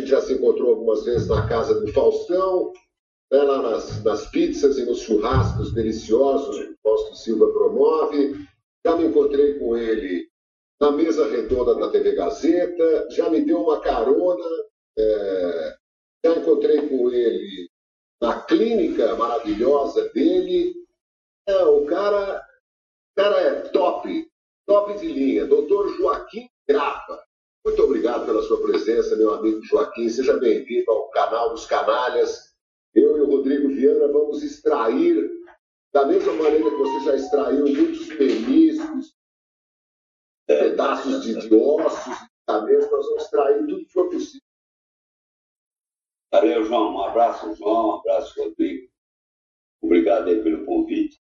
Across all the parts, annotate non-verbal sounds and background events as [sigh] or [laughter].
gente já se encontrou algumas vezes na casa do Faustão, né, lá nas, nas pizzas e nos churrascos deliciosos que o Fausto Silva promove. Já me encontrei com ele na mesa redonda da TV Gazeta, já me deu uma carona, é, já encontrei com ele na clínica maravilhosa dele. É, o cara, o cara é top, top de linha. Doutor Joaquim Grapa. Muito obrigado pela sua presença, meu amigo Joaquim. Seja bem-vindo ao canal dos Canalhas. Eu e o Rodrigo Viana vamos extrair, da mesma maneira que você já extraiu muitos meniscos, pedaços de, de ossos, cabeça, nós vamos extrair tudo que for possível. Valeu, João. Um abraço, João. Um abraço, Rodrigo. Obrigado aí pelo convite.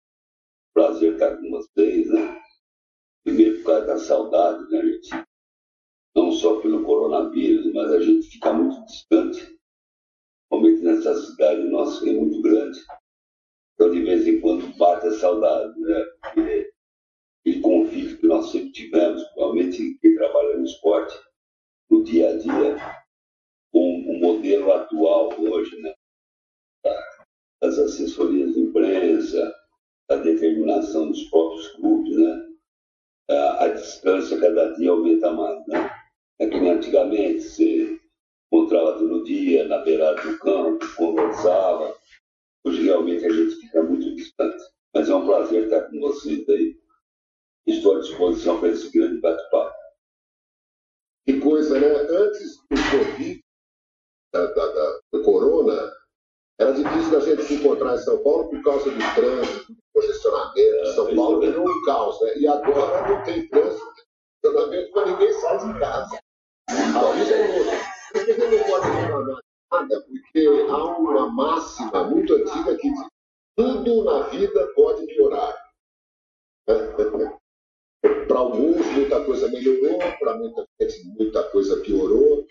Prazer estar com vocês, né? Primeiro por causa da saudade, né, gente? Não só pelo coronavírus, mas a gente fica muito distante. Principalmente nessa cidade nossa que é muito grande. Então, de vez em quando, bate a saudade, né? Porque aquele convívio que nós sempre tivemos, principalmente quem trabalha no esporte, no dia a dia, com o modelo atual hoje, né? das assessorias de imprensa, da determinação dos próprios clubes, né? a, a distância cada dia aumenta mais. Né? É que antigamente você encontrava todo dia na beirada do campo, conversava. Hoje realmente a gente fica muito distante. Mas é um prazer estar com vocês aí. Estou à disposição para esse grande bate-papo. Que coisa, né? Antes do Covid, da, da, da, do Corona, era difícil da gente se encontrar em São Paulo por causa do trânsito, do congestionamento. É, São Paulo virou um caos, né? E agora não tem trânsito, congestionamento, mas ninguém sai de casa. Vida é não pode reclamar nada? Porque há uma máxima muito antiga que diz tudo na vida pode piorar. para alguns, muita coisa melhorou, para muita gente, muita coisa piorou.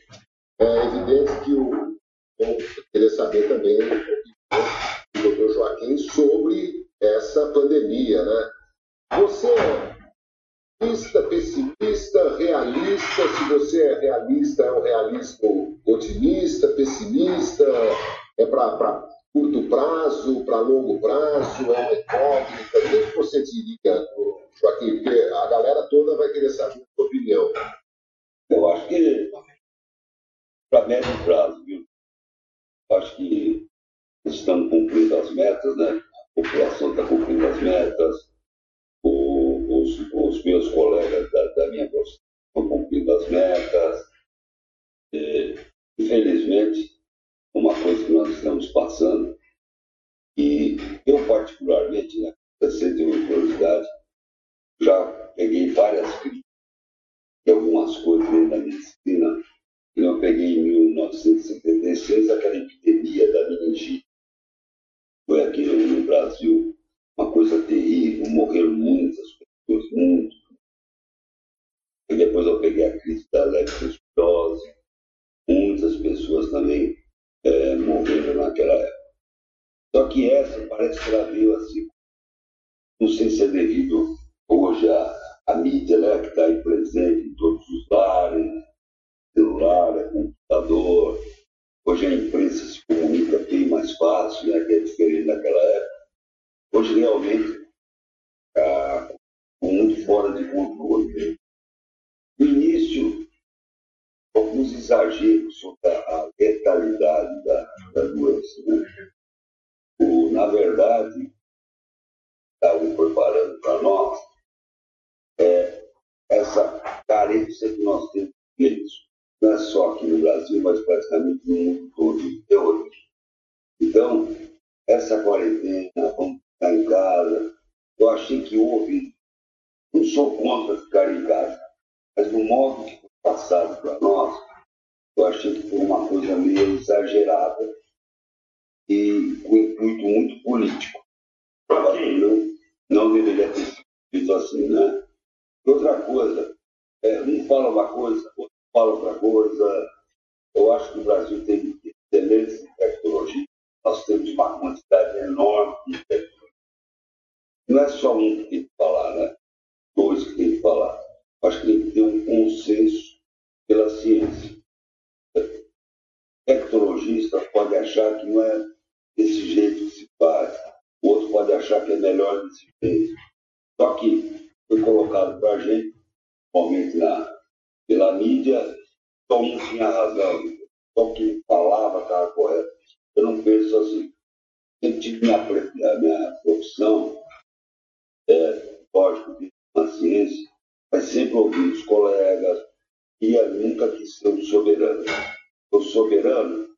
É evidente que o. Eu queria saber também do doutor Joaquim sobre essa pandemia, né? Você é otimista, pessimista, realista? Se você é realista, é um realismo otimista, pessimista? É para curto prazo, para longo prazo? É uma incógnita? O que você diria, Joaquim? Porque a galera toda vai querer saber a sua opinião. Eu acho que para médio prazo, viu? Acho que estamos cumprindo as metas, né? A população está cumprindo as metas, os, os, meus colegas minha profissão cumprindo as metas. Infelizmente, uma coisa que nós estamos passando, e eu particularmente, né, 68 anos de idade, já peguei várias críticas de algumas coisas dentro da medicina. que Eu peguei em 1976 aquela epidemia da meningite. Foi aqui no Brasil uma coisa terrível, morreram muitas pessoas, muito. E depois eu peguei a crise da leptospirose, muitas pessoas também é, morreram naquela época. Só que essa parece que ela veio assim, não sei se é devido hoje à, à mídia né, que está aí presente em todos os lares, celular, é computador. Hoje a imprensa se comunica bem mais fácil, né, que é diferente daquela época. Hoje realmente está muito fora de controle. No início, alguns exageros sobre a letalidade da, da doença. Né? O, na verdade, estavam preparando para nós é, essa carência que nós temos deles. Não é só aqui no Brasil, mas praticamente no mundo todo. Então, essa quarentena, vamos ficar em casa, eu achei que houve. Não sou contra ficar em casa, mas no modo que foi passado para nós, eu achei que foi uma coisa meio exagerada e com intuito muito político. Não, não deveria ter sido assim, né? Outra coisa, é, um fala uma coisa, outro fala outra coisa. Eu acho que o Brasil tem excelentes tecnologia. Nós temos uma quantidade enorme de tecnologia. Não é só um que tem que falar, né? Achar que melhor desse jeito. Só que foi colocado para a gente, principalmente na, pela mídia, só um tinha razão. Só que falava estava correto. Eu não penso assim. Eu tive minha, minha profissão, é, lógico, de ciência, mas sempre ouvi os colegas, e eu nunca quis ser um soberano. O soberano,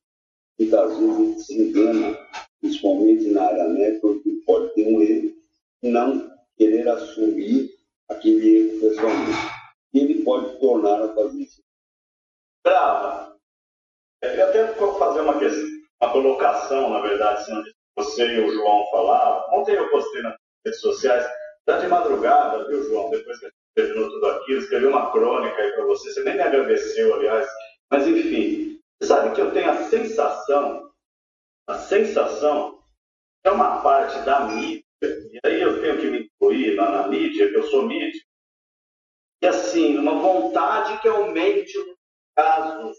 muitas vezes, se engana, principalmente na área médica, porque pode ter um erro, não querer assumir aquele erro pessoalmente. Ele pode tornar a fazer isso. Brava. Eu até vou fazer uma, questão, uma colocação, na verdade, assim, você e o João falaram. Ontem eu postei nas redes sociais, já de madrugada, viu, João? Depois que a gente terminou tudo aquilo, escrevi uma crônica aí para você. Você nem me agradeceu, aliás. Mas, enfim, sabe que eu tenho a sensação, a sensação, é uma parte da mídia, e aí eu tenho que me incluir na, na mídia, que eu sou mídia, e assim, uma vontade que aumente os casos,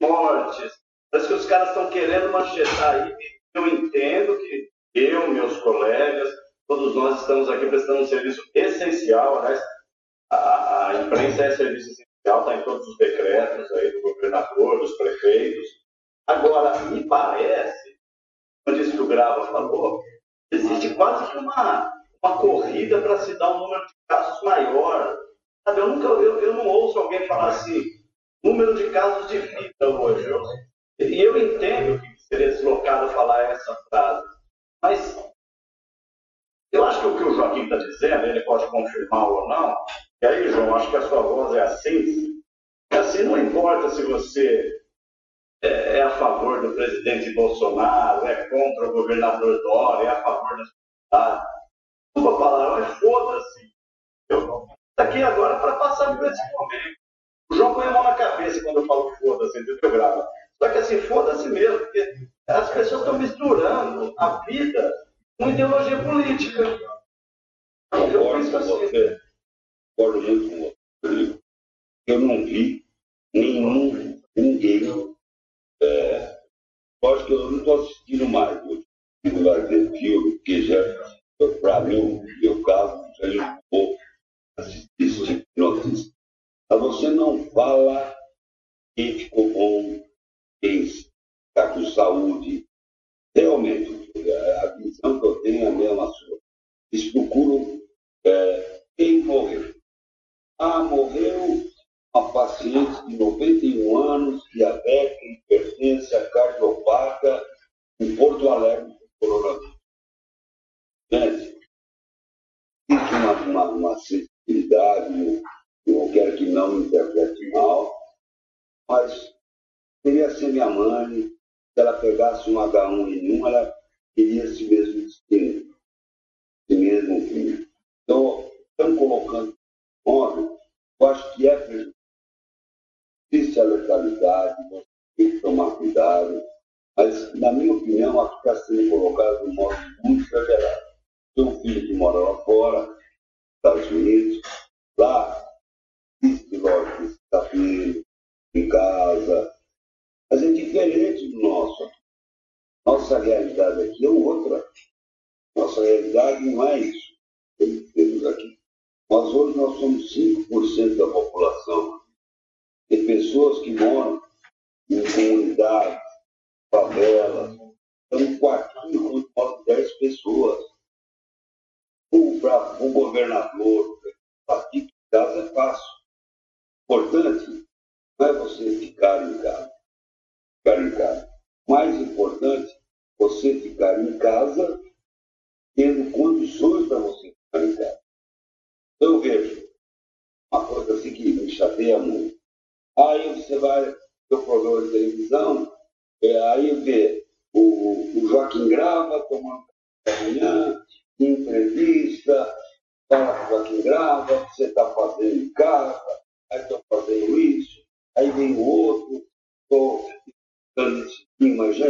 mortes. Parece que os caras estão querendo manchetar aí. Eu entendo que eu, meus colegas, todos nós estamos aqui prestando um serviço essencial. Aliás, a, a imprensa é serviço essencial, está em todos os decretos aí do governador, dos prefeitos. Agora, me parece, quando isso que o Grava falou, existe quase que uma, uma corrida para se dar um número de casos maior. Sabe, eu, nunca, eu, eu não ouço alguém falar assim, número de casos de vida hoje. E eu entendo que seria deslocado falar essa frase, mas eu acho que o que o Joaquim está dizendo, ele pode confirmar ou não, e aí, João, acho que a sua voz é assim. É assim, não importa se você é, é a favor do presidente Bolsonaro, é contra o governador Dória, é a favor da sociedade. Uma palavra, mas foda-se. Eu estou aqui agora para passar por esse momento. O João põe a mão na cabeça quando eu falo foda-se, entendeu, Grava? Só que assim, foda-se mesmo, porque as pessoas estão misturando a vida com ideologia política. Eu penso assim. Você, concordo muito com você. Eu não vi nenhum, porque já, para mim, meu vou assistir esse tipo de notícia. Mas você não fala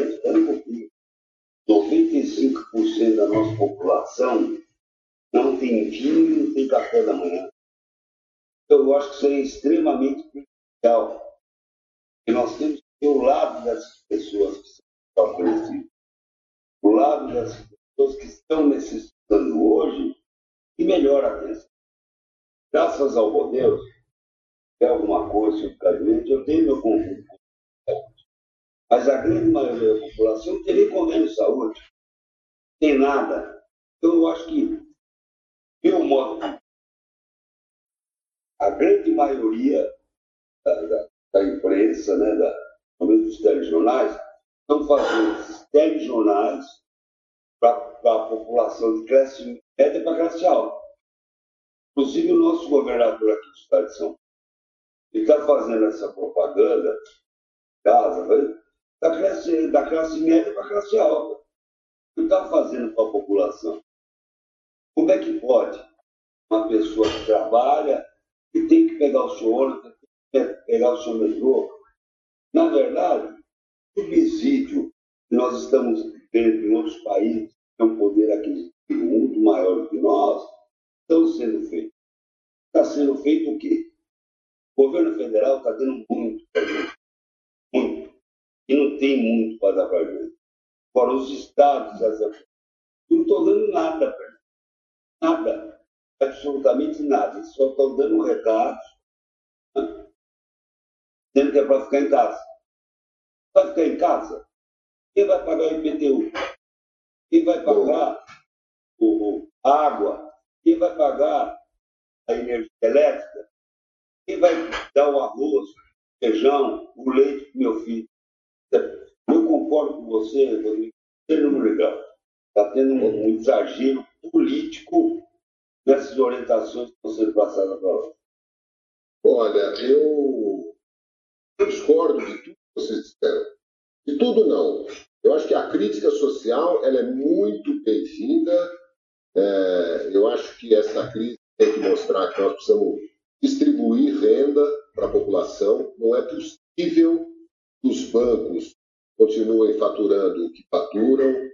um pouquinho. 95% da nossa população não tem vinho, não tem café da manhã. Então, eu acho que isso é extremamente prejudicial. E nós temos que ter o lado das pessoas que são das pessoas que estão necessitando hoje e melhor atenção. Graças ao modelo, é alguma coisa eu tenho meu saúde. Mas a grande maioria da população não tem nem convênio de saúde, tem nada. Então eu acho que, pelo modo a grande maioria da, da, da imprensa, né, da, dos telejornais, estão fazendo esses telejornais para a população de classe média para classe alta. Inclusive o nosso governador aqui do estado de São Paulo, ele está fazendo essa propaganda, casa, da classe, da classe média para a classe alta. Ele está fazendo para a população. Como é que pode uma pessoa que trabalha e tem que pegar o seu ônibus, tem que pegar o seu metrô? Na verdade, o subsídio que nós estamos vendo em outros países, que tem um poder aquisitivo muito maior do que nós, estão sendo feitos. Está sendo feito o quê? O governo federal está dando. Muito. E não tem muito para dar para a gente. Fora os estados, as... não estou dando nada para gente. Nada. Absolutamente nada. Só estão dando recados, né? dizendo que é para ficar em casa. Vai ficar em casa? Quem vai pagar o IPTU? Quem vai pagar o, a água? Quem vai pagar a energia elétrica? Quem vai dar o arroz, o feijão, o leite para meu filho? Eu concordo com você, Rodrigo, legal. Está tendo um, um, exagero político nessas orientações que passadas para nós. Olha, eu, eu discordo de tudo que vocês disseram. De tudo, não. Eu acho que a crítica social ela é muito bem-vinda. É, eu acho que essa crise tem que mostrar que nós precisamos distribuir renda para a população. Não é possível os bancos continuem faturando o que faturam,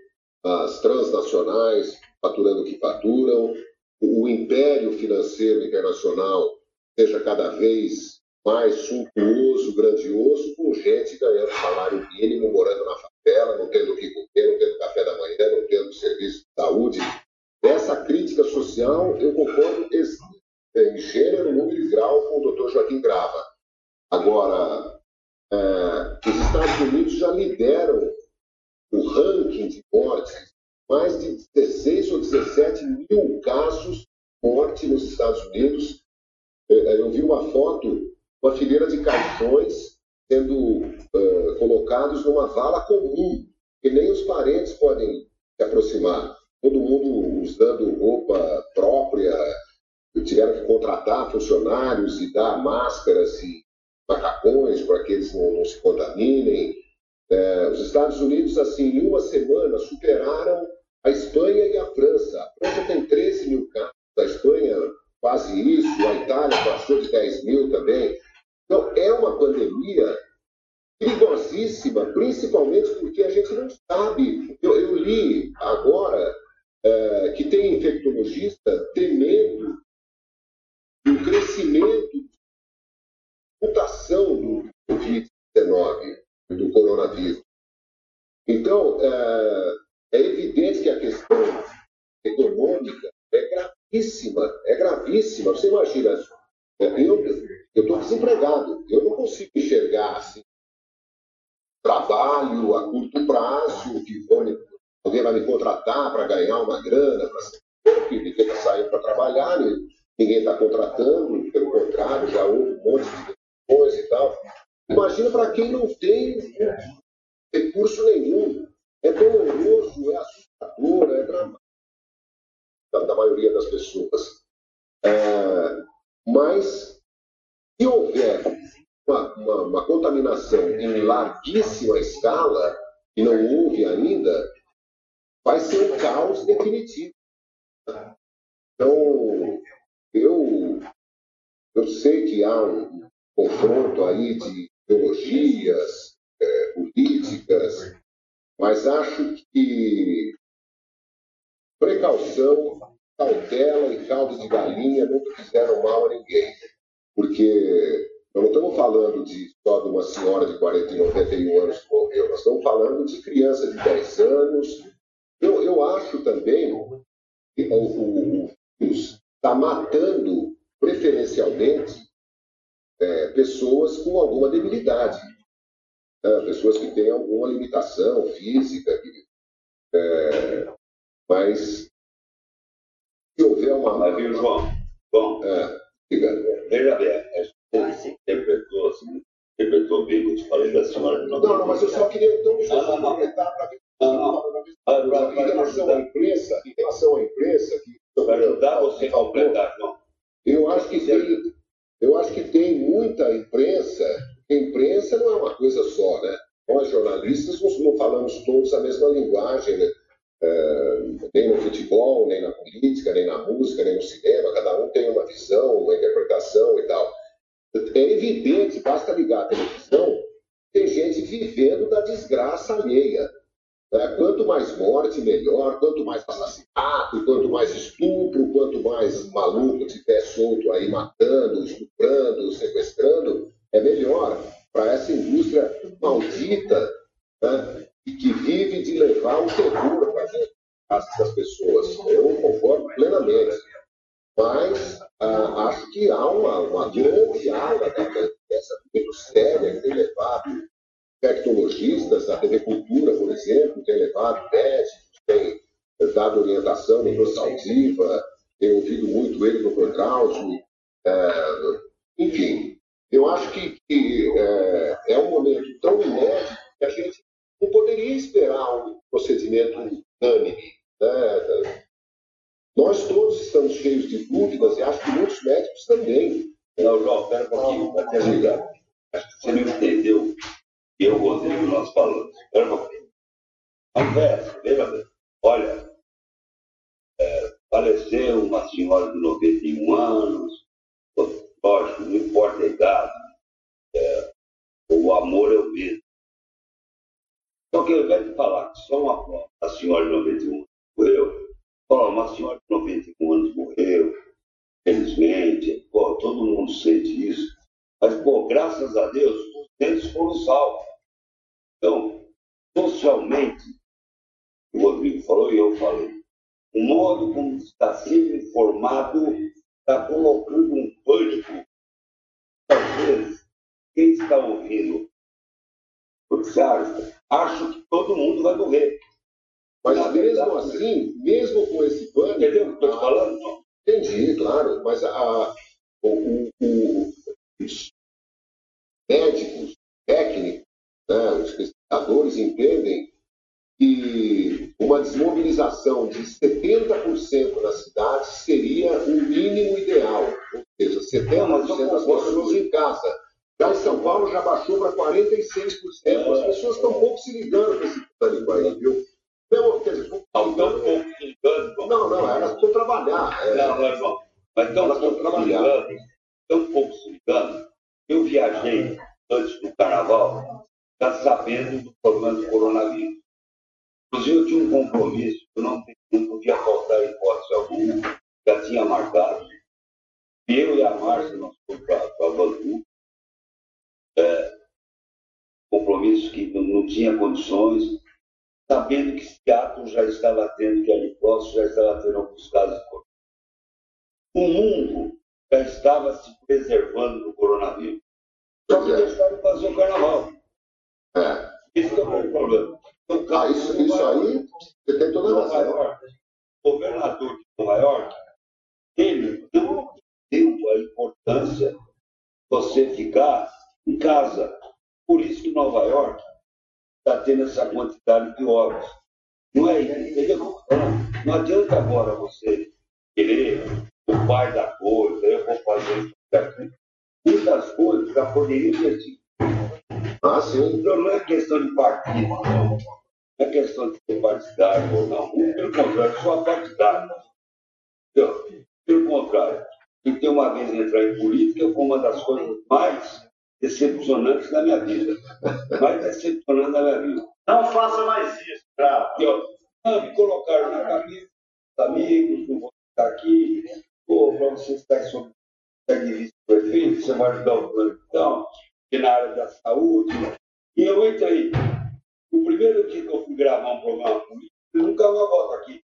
as transnacionais faturando o que faturam, o império financeiro internacional seja cada vez mais suntuoso, grandioso, com gente ganhando salário mínimo, morando na favela, não tendo o que comer, não tendo café da manhã, não tendo serviço de saúde. Essa crítica social, eu concordo em gênero, número e grau com o doutor Joaquim Grava. Agora, é, Estados Unidos já lideram o ranking de mortes, mais de 16 ou 17 mil casos de morte nos Estados Unidos. É, eu vi uma foto, uma fileira de caixões sendo uh, colocados numa vala comum, que nem os parentes podem se aproximar. Todo mundo usando roupa própria, tiveram que contratar funcionários e dar máscaras e macacões para que eles não, não se contaminem. É, os Estados Unidos, assim, em uma semana, superaram a Espanha e a França. A França tem 13 mil casos, a Espanha quase isso, a Itália passou de 10 mil também. Então, é uma pandemia perigosíssima, principalmente porque a gente não sabe. Eu, eu li agora é, que tem infectologista temendo o crescimento, mutação do Covid-19, do coronavírus. Então, é, é evidente que a questão econômica é gravíssima, é gravíssima. Você imagina, eu estou desempregado, eu não consigo enxergar assim, trabalho a curto prazo, que vão, alguém vai me contratar para ganhar uma grana, para está saindo para trabalhar, ninguém está contratando, pelo contrário, já houve um monte de coisa e tal. Imagina para quem não tem recurso nenhum. É doloroso, é assustador, é dramático da, maioria das pessoas. É, mas, se houver uma, uma, uma, contaminação em larguíssima escala, e não houve ainda, vai ser um caos definitivo. Então, eu, eu sei que há um confronto aí de ideologias é, políticas, mas acho que precaução, cautela e caldo de galinha nunca fizeram mal a ninguém. Porque nós não estamos falando de, só de uma senhora de 40 e 91 anos que morreu, nós estamos falando de criança de 10 anos, Eu, eu acho também que o, vírus está matando preferencialmente é, pessoas com alguma debilidade, né? pessoas que têm alguma limitação física. É, mas se houver uma. Mas viu, João? Bom, é, veja bem, você interpretou, assim, interpretou bem o que eu te falei da senhora. Não, não, mas eu só queria então não, completar para ver. Não, não. Em relação à imprensa, em relação à imprensa, que para ajudar você a completar, João. Eu acho que tem, eu acho que tem muita imprensa. Imprensa não é uma coisa só, né? Nós jornalistas não falamos todos a mesma linguagem, né? É, nem no futebol, nem na política, nem na música, nem no cinema. Cada um tem uma visão, uma interpretação e tal. É evidente, basta ligar a televisão, tem gente vivendo da desgraça alheia. Né? Quanto mais morte, melhor. Quanto mais assassinato, quanto mais estupro, quanto mais maluco tiver solto aí matando, estuprando, sequestrando, é melhor para essa indústria maldita né? e que vive de levar o terror para das pessoas. Eu concordo plenamente. Mas ah, acho que há uma, uma grande área da essa muito séria que tem levado tecnologistas da TV Cultura, por exemplo, tem levado médicos, tem dado orientação no Prossaldiva, tem ouvido muito ele no Cláudio. É, enfim, eu acho que, que é, é, um momento tão inédito que a gente não poderia esperar um procedimento unânime. Né? Nós todos estamos cheios de dúvidas e acho que muitos médicos também. Não, João, espera um pouquinho para te ajudar. Acho que você não entendeu eu, Rodrigo, nós falamos. Pouquinho. Conversa, veja bem. Olha, é, faleceu uma senhora de 91 anos, lógico, não importa a idade, é, o amor é o mesmo. Que ao invés de falar que só uma a senhora de 91 anos morreu, fala, uma senhora de 91 anos morreu, felizmente, pô, todo mundo sente isso. Mas, pô, graças a Deus, os dentes foram salvos. Então, socialmente, o Rodrigo falou e eu falei, o modo como está sendo informado está colocando um pânico. Às vezes, quem está ouvindo noticiários acha que todo mundo vai morrer. Mas Na mesmo verdade, assim, mesmo com esse pânico. Entendeu o que estou te falando? Entendi, claro, mas a, a o, o, os médicos, técnicos, né, os pesquisadores entendem que uma desmobilização de 70% das cidades seria o mínimo ideal, ou seja, 70% das pessoas em casa. Já em São Paulo já baixou para 46%. As pessoas estão pouco se ligando com esse pânico aí, viu? Então, quer dizer, estão tão pouco se ligando. Não, não, elas precisam trabalhar. É... Não, não, irmão. Mas estão pouco se ligando. Tão pouco se ligando. Eu viajei antes do carnaval está sabendo do problema do coronavírus. Inclusive, eu tinha um compromisso, eu não, não podia faltar hipótese alguma, já tinha marcado. Eu e a Márcia, nós fomos para Bangu, é, compromisso que não, não, tinha condições, sabendo que Seattle já estava tendo, que ali próximo já estava tendo alguns casos de coronavírus. O mundo já estava se preservando do coronavírus. Só que deixaram fazer o carnaval. É. Isso que é o problema. Então, isso, isso aí, você tem toda a razão. O governador de Nova York, ele não deu a importância de você ficar em casa. Por isso que Nova York está tendo essa quantidade de óbitos. Não é entendeu? Não adianta agora você querer o pai da coisa, eu vou fazer isso. Muitas coisas já poderiam ter sido ah, sim. Então não é questão de partido, não. Não é questão de ser partidário ou não. Pelo contrário, sou partidário. Então, pelo contrário, e ter uma vez entrar em política foi uma das coisas mais decepcionantes da minha vida. Mais decepcionantes da minha vida. Não faça mais isso, bravo. Não, me colocaram na cabeça, amigos, não vou ficar aqui. Pô, para você estar sob de vice-prefeito, você vai ajudar o plano. Na área da saúde. E eu entrei. O primeiro dia que eu fui gravar um programa político, eu nunca uma volta aqui.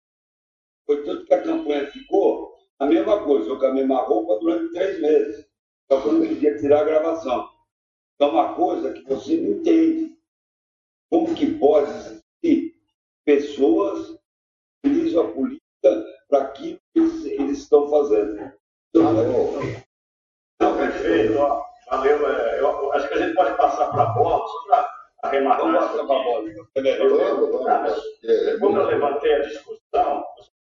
Foi tanto que a campanha ficou a mesma coisa, eu com a mesma roupa durante três meses. Só que eu não podia tirar a gravação. É uma coisa que você não entende. Como que pode existir pessoas que utilizam a política para aquilo que eles, eles estão fazendo? Então, não, perfeito. Ó, valeu. É, eu, acho que a gente pode passar para a bola, só para arrematar. Vamos passar para a bola. É, como eu levantei a discussão,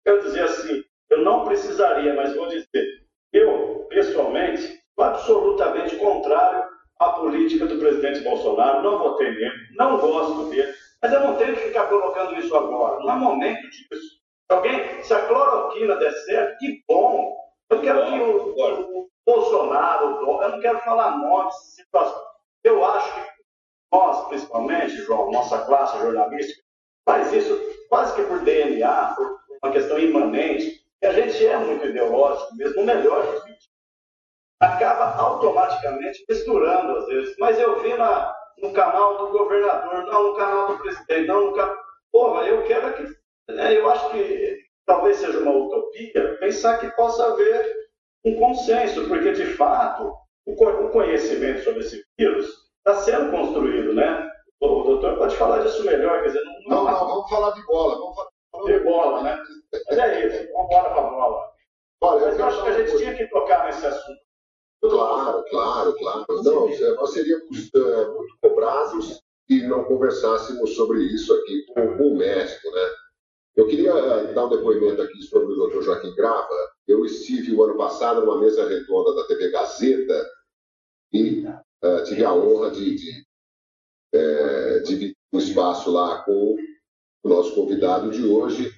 eu quero dizer assim, eu não precisaria, mas vou dizer, eu, pessoalmente, sou absolutamente contrário à política do presidente Bolsonaro, não votei nele, não gosto dele, mas eu não tenho que ficar colocando isso agora, não é momento disso. Alguém, se a cloroquina der certo, que bom. Eu quero que o, Bolsonaro, eu não quero falar nomes, situações. Eu acho que nós, principalmente, João, nossa classe jornalística, faz isso quase que por DNA, por uma questão imanente, e a gente é muito ideológico mesmo, o melhor vídeos. Acaba automaticamente misturando às vezes. Mas eu vi na, no canal do governador, não no canal do presidente, não no canal. Porra, eu quero que. Né, eu acho que talvez seja uma utopia pensar que possa haver um consenso, porque de fato o, conhecimento sobre esse vírus está sendo construído, né? O, o doutor pode falar disso melhor, quer dizer, não, não, não, não vamos falar de bola, vamos falar de bola, né? Mas é isso, vamos embora para a bola. Olha, Mas eu acho que a gente tinha que tocar nesse assunto. Claro, claro, claro. Não, nós seríamos uh, muito cobrados se não conversássemos sobre isso aqui com, com o médico, né? Eu queria uh, dar um depoimento aqui sobre o Dr. Joaquim Grava. Eu estive o ano passado numa mesa redonda da TV Gazeta e uh, tive a honra de, de é, dividir um espaço lá com o nosso convidado de hoje.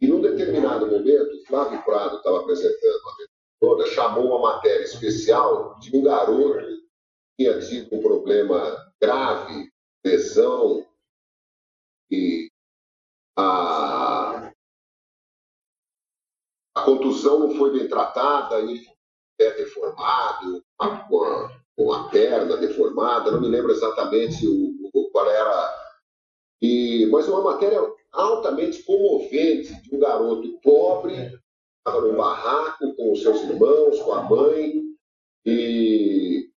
E num determinado momento, Flávio Prado estava apresentando a toda, chamou uma matéria especial de um garoto que tinha tido um problema grave, lesão, e a, contusão não foi bem tratada, ele é deformado, com a, com a perna deformada, não me lembro exatamente o, o qual era e, mas uma matéria altamente comovente de um garoto pobre, estava no barraco com os seus irmãos, com a mãe. E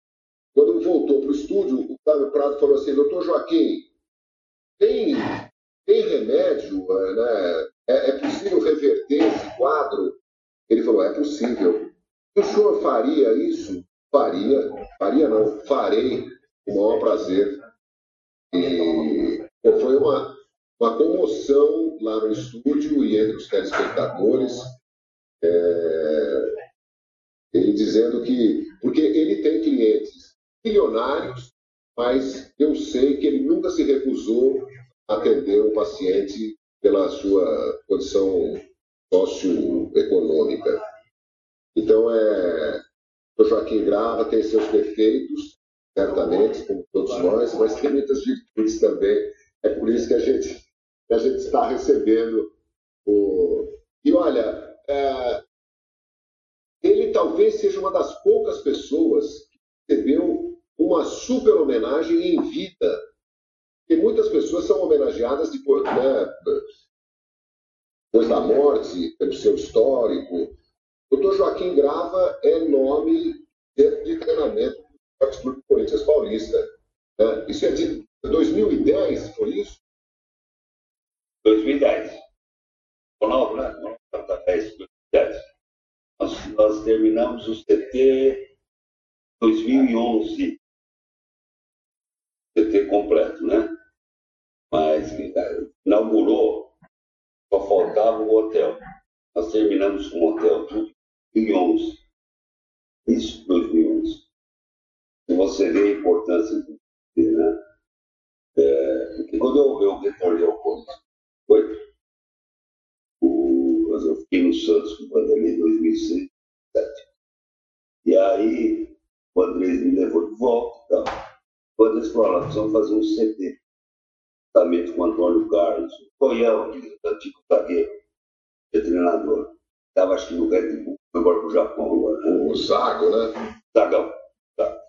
quando voltou para o estúdio, o Flávio Prado falou assim: Doutor Joaquim, tem, tem remédio? Né? É, é possível reverter esse quadro? Ele falou: É possível. O senhor faria isso? Faria. Faria não, farei com o maior prazer. E foi uma, uma comoção lá no estúdio e entre os telespectadores. É, ele dizendo que. Porque ele tem clientes milionários, mas eu sei que ele nunca se recusou a atender um paciente pela sua condição socioeconômica. Então, é, o Joaquim Grava tem seus defeitos, certamente, como todos nós, mas tem muitas virtudes também é por isso que a gente, a gente está recebendo o. E olha, é... ele talvez seja uma das poucas pessoas que recebeu uma super homenagem em vida. Porque muitas pessoas são homenageadas depois, né, depois da morte, pelo seu histórico. O doutor Joaquim Grava é nome de treinamento do Corinthians Paulista. Né? Isso é de 2010, foi isso? 2010. Novo, né? 10, 2010. Nós, nós terminamos o CT 2011. CT completo, né? Mas eh, inaugurou, faltava o hotel. Nós terminamos com o hotel tudo em 2011. Isso 2011. E você vê a importância do né? É, quando eu, eu retornei ao Corinthians, foi, o, eu fiquei no Santos com o Vanderlei em 2006, 2007. E aí o Andrés me levou de volta. Então, o Andrés falou, precisamos fazer um CT. Juntamente com o Antônio Carlos, o Coiel, antigo zagueiro, é treinador. Estava acho que no Red Bull, agora para o Japão. Agora, né? O Zago, né? Zagão. Tá.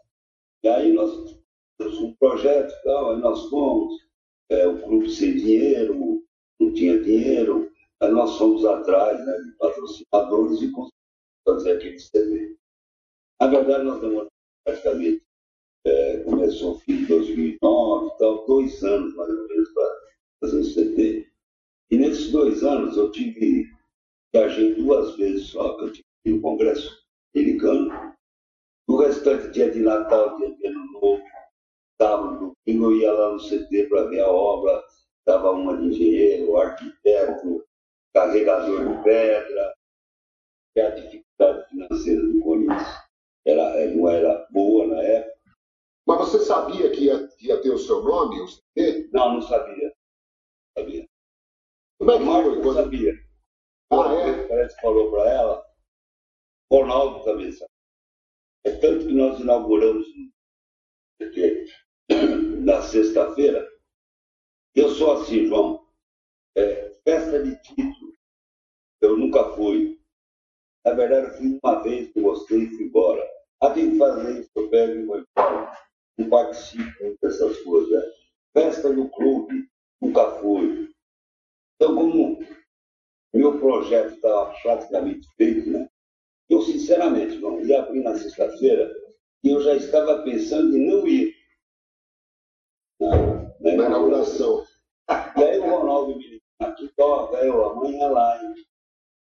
E aí nós um projeto e tal, aí nós fomos, é, o clube sem dinheiro, não não tinha dinheiro, aí nós fomos atrás né, de patrocinadores e conseguimos fazer aquele CD. Na verdade, nós demoramos praticamente, é, começou o fim de 2009, então, dois anos mais ou menos para fazer o CD. E nesses dois anos eu tive, viajei duas vezes só, que eu tive no Congresso Americano. O restante dia de Natal, dia de Ano Novo, sábado, domingo, eu ia lá no CT para ver a obra, estava uma de engenheiro, arquiteto, carregador de pedra, a dificuldade financeira do Corinthians era, não era boa na época. Você sabia que ia, que ia ter o seu nome, o CT? Não, não sabia. Sabia. Como é que foi? não sabia. Ah, é? Parece que falou para ela. Ronaldo também sabe. É tanto que nós inauguramos na sexta-feira. Eu sou assim, João. É, festa de título. Eu nunca fui. Na verdade, eu fui uma vez, gostei e fui embora. Ah, tem que fazer isso, eu pego e vou embora. Não participo dessas coisas. Né? Festa no clube, nunca fui. Então, como meu projeto estava praticamente feito, né? Eu, sinceramente, não ia abrir na sexta-feira e eu já estava pensando em não ir. Na, na Na inauguração. E aí o Ronaldo me ligou, aqui, ó, velho, amanhã lá, hein?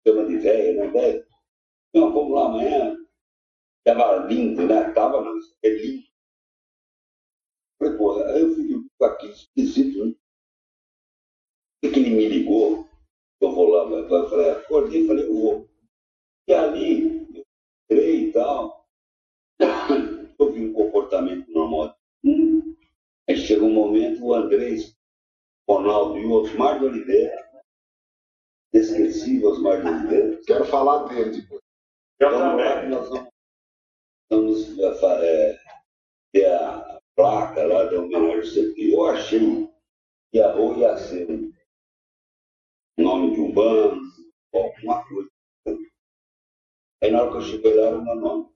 Chama de velho, né, velho? Não, vamos lá amanhã. Tava lindo, né? Tava, não, é lindo. Falei, porra, aí eu fui aqui, esquisito, né? Que ele me ligou? Eu vou lá, mas eu falei, acordei e falei, eu vou. E ali, eu entrei e tal, eu vi um comportamento normal. Hum. Aí chega um momento, o Andrés, Ronaldo e o Osmar de Oliveira, inesquecível Osmar de Oliveira, Quero falar dele depois. Eu Vamos lá, também. que nós vamos, vamos é, é, ter a placa lá da homenagem ao CP. Eu achei que a ou ia ser nome de um banco, alguma coisa. Aí na hora que eu cheguei lá era o meu nome.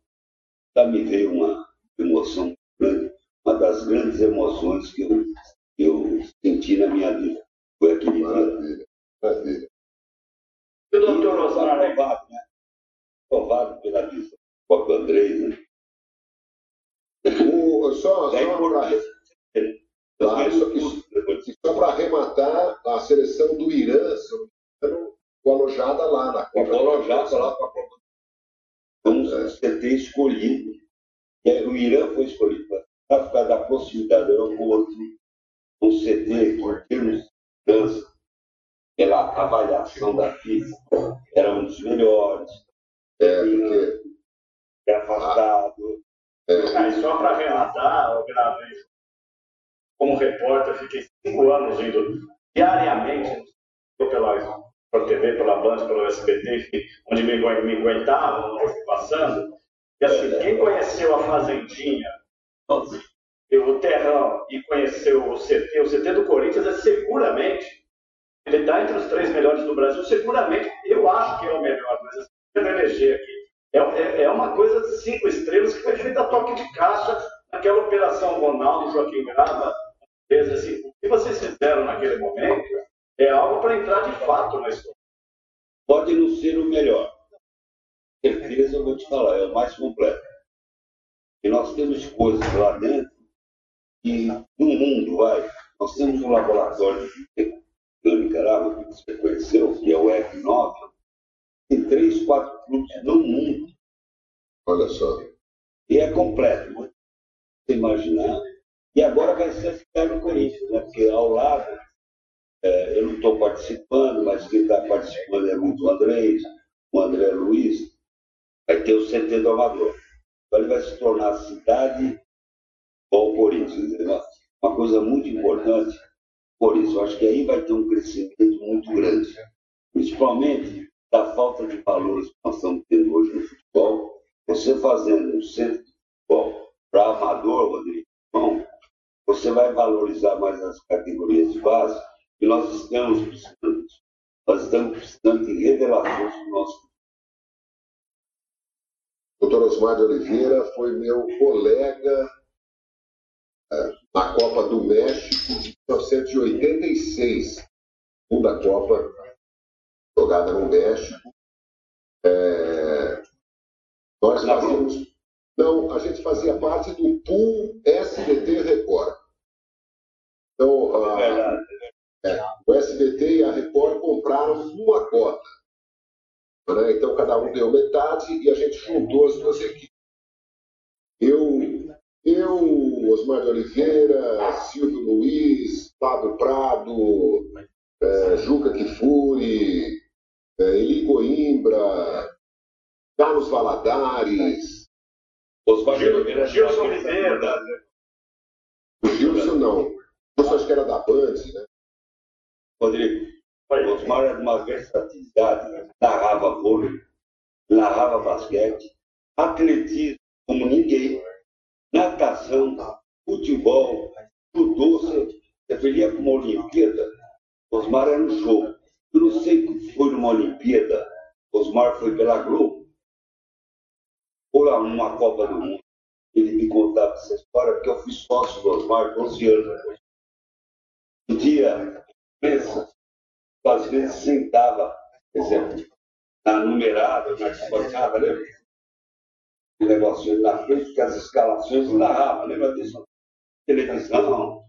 Já me veio uma emoção grande, uma das grandes emoções que eu, que eu senti na minha vida. Foi aquele dia. Maravilha. E o doutor Osmar, né? aprovado, né? Aprovado pela visão do próprio Andrés, né? O, só só para só para arrematar, a seleção do Irã, se ficou alojada lá na Copa. Ficou alojada lá com a Copa. Vamos É. ter escolhido. E aí o Irã foi escolhido para ficar da proximidade do aeroporto, um CT, por termos de segurança, pela avaliação da FIFA, era um dos melhores, É, porque é afastado. E só para arrematar, eu gravei como repórter, fiquei cinco anos indo diariamente pela, pela TV, pela Band, pelo SBT, onde me, me aguentavam, passando. E assim, quem conheceu a Fazendinha, o Terrão, e conheceu o CT, o CT do Corinthians é seguramente, ele está entre os três melhores do Brasil, seguramente, eu acho que é o melhor, mas assim, eu vou eleger aqui. É, é- é uma coisa de cinco estrelas que foi feita a toque de caixa naquela operação Ronaldo e Joaquim Grava. Assim, o que vocês fizeram naquele momento é algo para entrar de fato na história. pode não ser o melhor. Certeza, eu vou te falar, é o mais completo. E nós temos coisas lá dentro que no mundo, vai, nós temos um laboratório de Nicarágua, que você conheceu, que é o F9, tem três, quatro clubes no mundo. Olha só. E é completo, né? você imaginar. E agora vai ser ficar no Corinthians, né? porque ao lado, é, eu não estou participando, mas quem está participando é muito o Andrés, o André Luiz, vai ter o CT do Amador. Então ele vai se tornar a cidade ou o Corinthians. né? Uma coisa muito importante, por isso, eu acho que aí vai ter um crescimento muito grande. Principalmente da falta de valores que nós estamos tendo hoje no futebol. Você fazendo um centro de futebol para amador, Rodrigo, bom, você vai valorizar mais as categorias de base e nós estamos precisando. Nós estamos precisando de revelações do nosso Doutor Osmar de Oliveira foi meu colega é, na Copa do México de 1986. segunda Copa jogada no México. É, nós fazíamos. Não, a gente fazia parte do pool SBT Record. Então, a, é, o SBT e a Record compraram uma cota. Né? Então, cada um deu metade e a gente juntou as duas equipes. Eu, eu Osmar de Oliveira, Silvio Luiz, Fábio Prado, é, Juca Kifuri, é, Eli Coimbra, Carlos Valadares. Oliveira, Gilson Oliveira. O Gilson não. O Gilson acho que era da Band, né? Rodrigo, Osmar era de uma versatilidade, né? narrava vôlei, narrava basquete, atletismo como ninguém, natação, futebol, judô, você, você veria para uma Olimpíada, Osmar era um show. Eu não sei que foi numa Olimpíada, Osmar foi pela Globo, lá numa Copa do Mundo. Ele me contava essa história porque eu fui sócio do Osmar 11 anos depois. Um dia, pensa, às vezes sentava, por exemplo, na numerada, na espancada, lembra? O negócio na frente, que as escalações narrava, lembra disso? Televisão.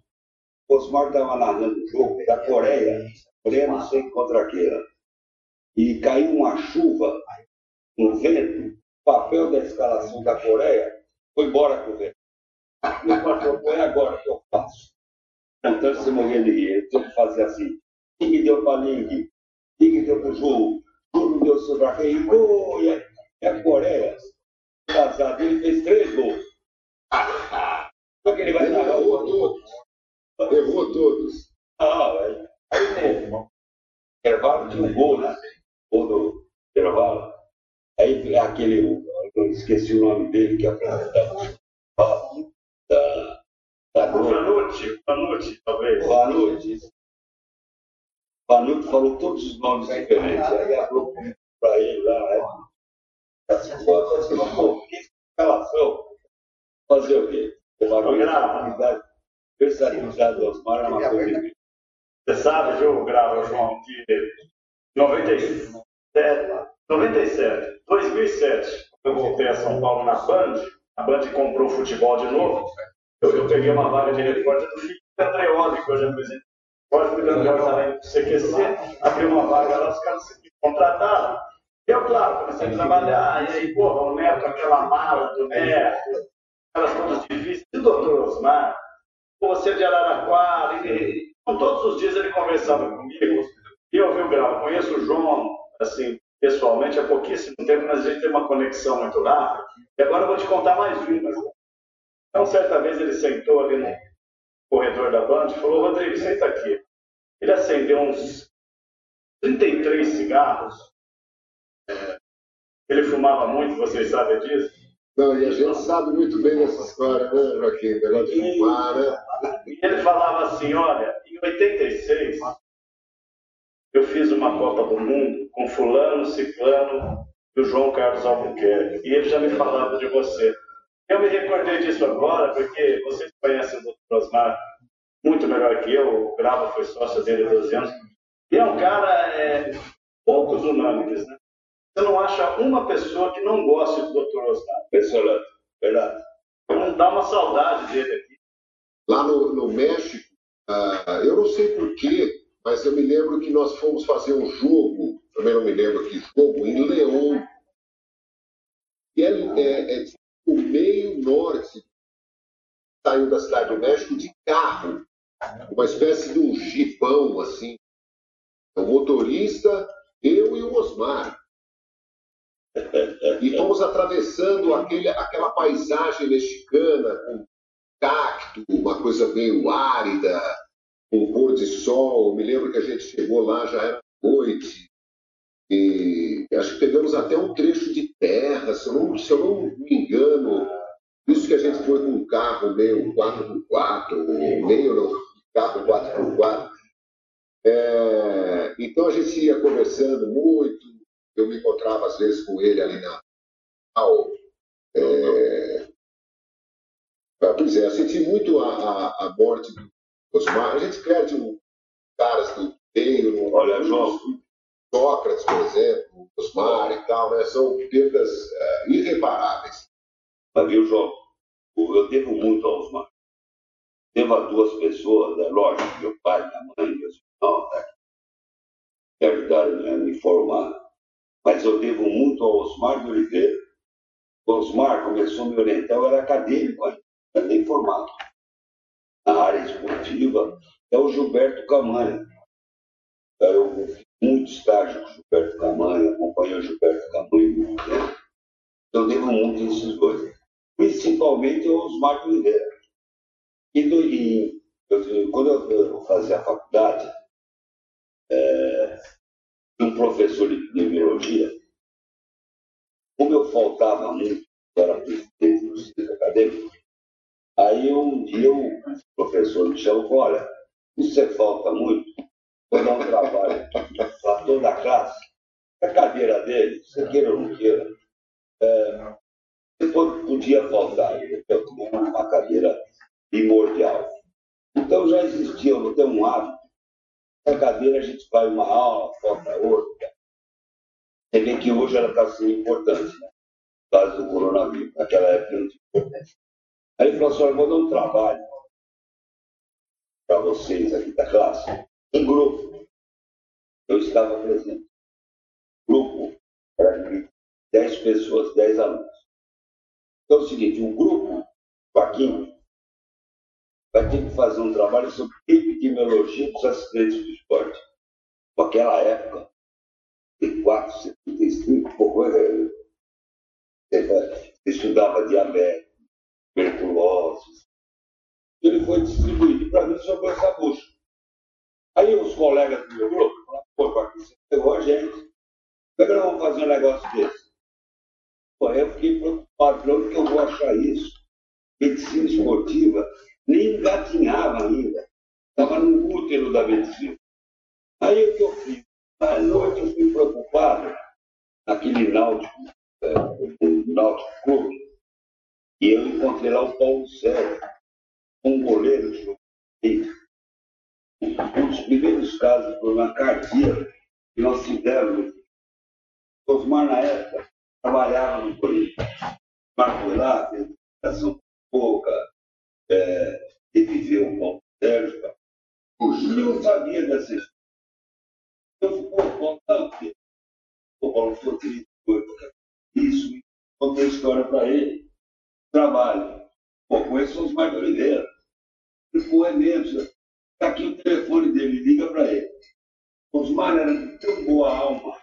O Osmar estava narrando o jogo da Coreia, Coreia não sei contra quem. E caiu uma chuva, um vento, papel da escalação da Coreia foi embora com o vento. Meu patrão, é agora que eu faço. Então, você morrer de rir. Ele fazia assim. Quem que deu para Ling? Quem que deu para o Ju? Ju não deu para quem? E a, e a Coreia, casado, ele fez três gols. Só que ele vai narrar o todos. Errou todos. Ah, velho. Aí no intervalo tinha um gol, né? Gol do intervalo. Aí aquele, eu esqueci o nome dele, que é a da, da, da. Vanucci, Vanucci, talvez. Vanucci. Vanucci falou todos os nomes diferentes. Aí a Globo para ele lá, né? Pô, que escalação. Fazer o quê? Versatilidade, do Osmar é uma coisa incrível. Você sabe, viu, Grava, João, que 97, 97, 2007, eu voltei a São Paulo na Band, a Band comprou futebol de novo, eu, eu peguei uma vaga de repórter do Felipe Andreoli, que hoje é presidente Pode de além do CQC, abriu uma vaga lá, os caras se contrataram. Eu, claro, comecei a trabalhar, e aí, porra, o Neto, aquela mala do Neto, aquelas todas difíceis, e o doutor Osmar, você é de Araraquara, e, e todos os dias ele conversava comigo, e eu vi o grau, conheço o João, assim, pessoalmente, há pouquíssimo tempo, mas a gente tem uma conexão muito rápida, e agora eu vou te contar mais uma. Então, certa vez ele sentou ali no corredor da Band e falou, Rodrigo, senta aqui. Ele acendeu uns 33 cigarros. É, ele fumava muito, vocês sabem disso? Não, e a gente sabe muito bem dessa história, né, Joaquim? Negócio de fumar, né? E ele falava assim, olha, em 86, eu fiz uma Copa do Mundo com fulano, ciclano e o João Carlos Albuquerque. E ele já me falava de você. Eu me recordei disso agora, porque vocês conhecem o Dr. Osmar muito melhor que eu, o Grava foi sócio dele há 12 anos. E é um cara, é, poucos unânimes, né? Você não acha uma pessoa que não goste do Dr. Osmar. Impressionante, verdade. Não dá uma saudade dele aqui. Lá no, no México, uh, eu não sei porquê, mas eu me lembro que nós fomos fazer um jogo, também não me lembro que jogo, em León. E é, é, é o meio norte, saiu da cidade do México de carro, uma espécie de um jipão, assim. O motorista, eu e o Osmar. E fomos atravessando aquele, aquela paisagem mexicana com cacto, uma coisa meio árida, com pôr de sol. Me lembro que a gente chegou lá, já era noite. E acho que pegamos até um trecho de terra, se eu não, se eu não me engano. Isso que a gente foi com um carro meio 4x4, meio não, carro 4x4. É, então a gente ia conversando muito, eu me encontrava às vezes com ele ali na. É, pois é, senti muito a, a, a morte do Osmar. A gente perde um caras do meio. Olha, João. Sócrates, por exemplo, Osmar e tal, né? São perdas uh, irreparáveis. Mas viu, João? Eu devo muito ao Osmar. Devo a duas pessoas, é lógico, meu pai, minha mãe, meu irmão, tá? que ajudaram a me formar. Mas eu devo muito ao Osmar de Oliveira. O Osmar começou a me orientar, eu era acadêmico ainda, nem formado. Na área esportiva, é o Gilberto Camanha. Eu fiz muito estágio com o Gilberto Camanha, acompanhei o Gilberto Camanha muito tempo. Eu devo muito esses dois. Principalmente ao Osmar Oliveira. E, do, e eu, quando eu, fazia a faculdade, é, um professor de epidemiologia, como eu faltava muito, era presidente do centro acadêmico, aí um dia o professor me chamou e falou, olha, você falta muito, vou dar um trabalho para toda a classe, a cadeira dele, você queira ou não queira, é, depois podia faltar, eu tinha uma cadeira primordial. Então já existia, eu tenho um hábito, a cadeira a gente vai uma aula, falta outra. Você vê que hoje ela está sendo importante, né? Por causa do coronavírus. Naquela época não tinha importância. Aí ele falou assim, eu vou dar um trabalho para vocês aqui da classe, em grupo. Eu estava presente. Grupo era de 10 pessoas, 10 alunos. Então é o seguinte, um grupo, Joaquim, vai ter que fazer um trabalho sobre epidemiologia dos acidentes do esporte. Naquela época, 74, 75, pouco, é, é, estudava diabetes, Ele foi distribuído para mim sobre essa bucha. Aí os colegas do meu grupo falaram, pô, Joaquim, você pegou a gente. Como é que nós vamos fazer um negócio desse? Pô, eu fiquei preocupado, onde que eu vou achar isso? Medicina esportiva nem engatinhava ainda. Estava no útero da medicina. Aí o que eu fiz? À noite eu fui preocupado, naquele náutico, é, náutico clube, e eu encontrei lá o Paulo Sérgio, um goleiro de um dos primeiros casos de problema cardíaco que nós fizemos. Osmar, na época, trabalhava no Corinthians. Marco foi lá, fez educação pouca, é, reviveu o Paulo Sérgio. E eu sabia dessa história. Eu pô, Paulo, o Paulo ficou triste, isso, contei a história para ele. Trabalho. Pô, conheço os de. Ele falou, é mesmo, está aqui o telefone dele, liga para ele. Osmar era de tão boa alma.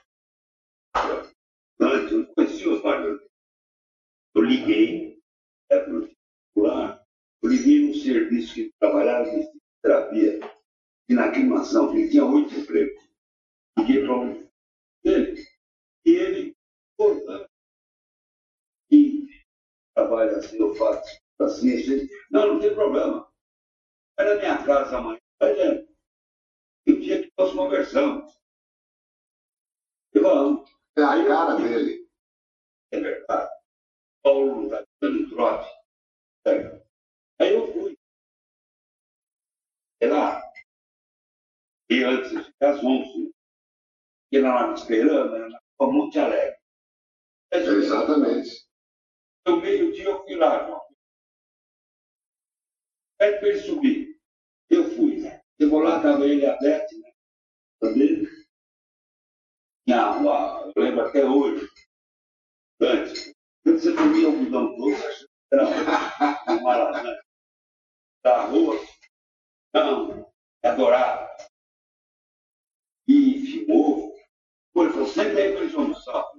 Antes, eu não conhecia o Osmar Eu liguei, é para o eu liguei num serviço que trabalhava em terapia e na aclimação, ele tinha oito empregos. Liguei para um dele e ele, portanto, trabalha assim, eu faço assim, assim. Não, não tem problema. Vai na minha casa amanhã, vai dentro. E o dia que nós conversamos. E vamos. É a cara dele. É verdade. Paulo está dando trote. É. Aí eu fui. E lá, e antes às 11, e lá me esperando, era na Monte Alegre. Exatamente. No meio-dia eu fui lá. Aí para ele subir. Eu fui. Chegou lá, estava ele a Beth, né? Também. Tinha uma, eu lembro até hoje. Antes. Quando você comia algodão doce, era [laughs] uma laranja da rua, não, é dourado. E filmou. Pô, ele falou, senta aí para.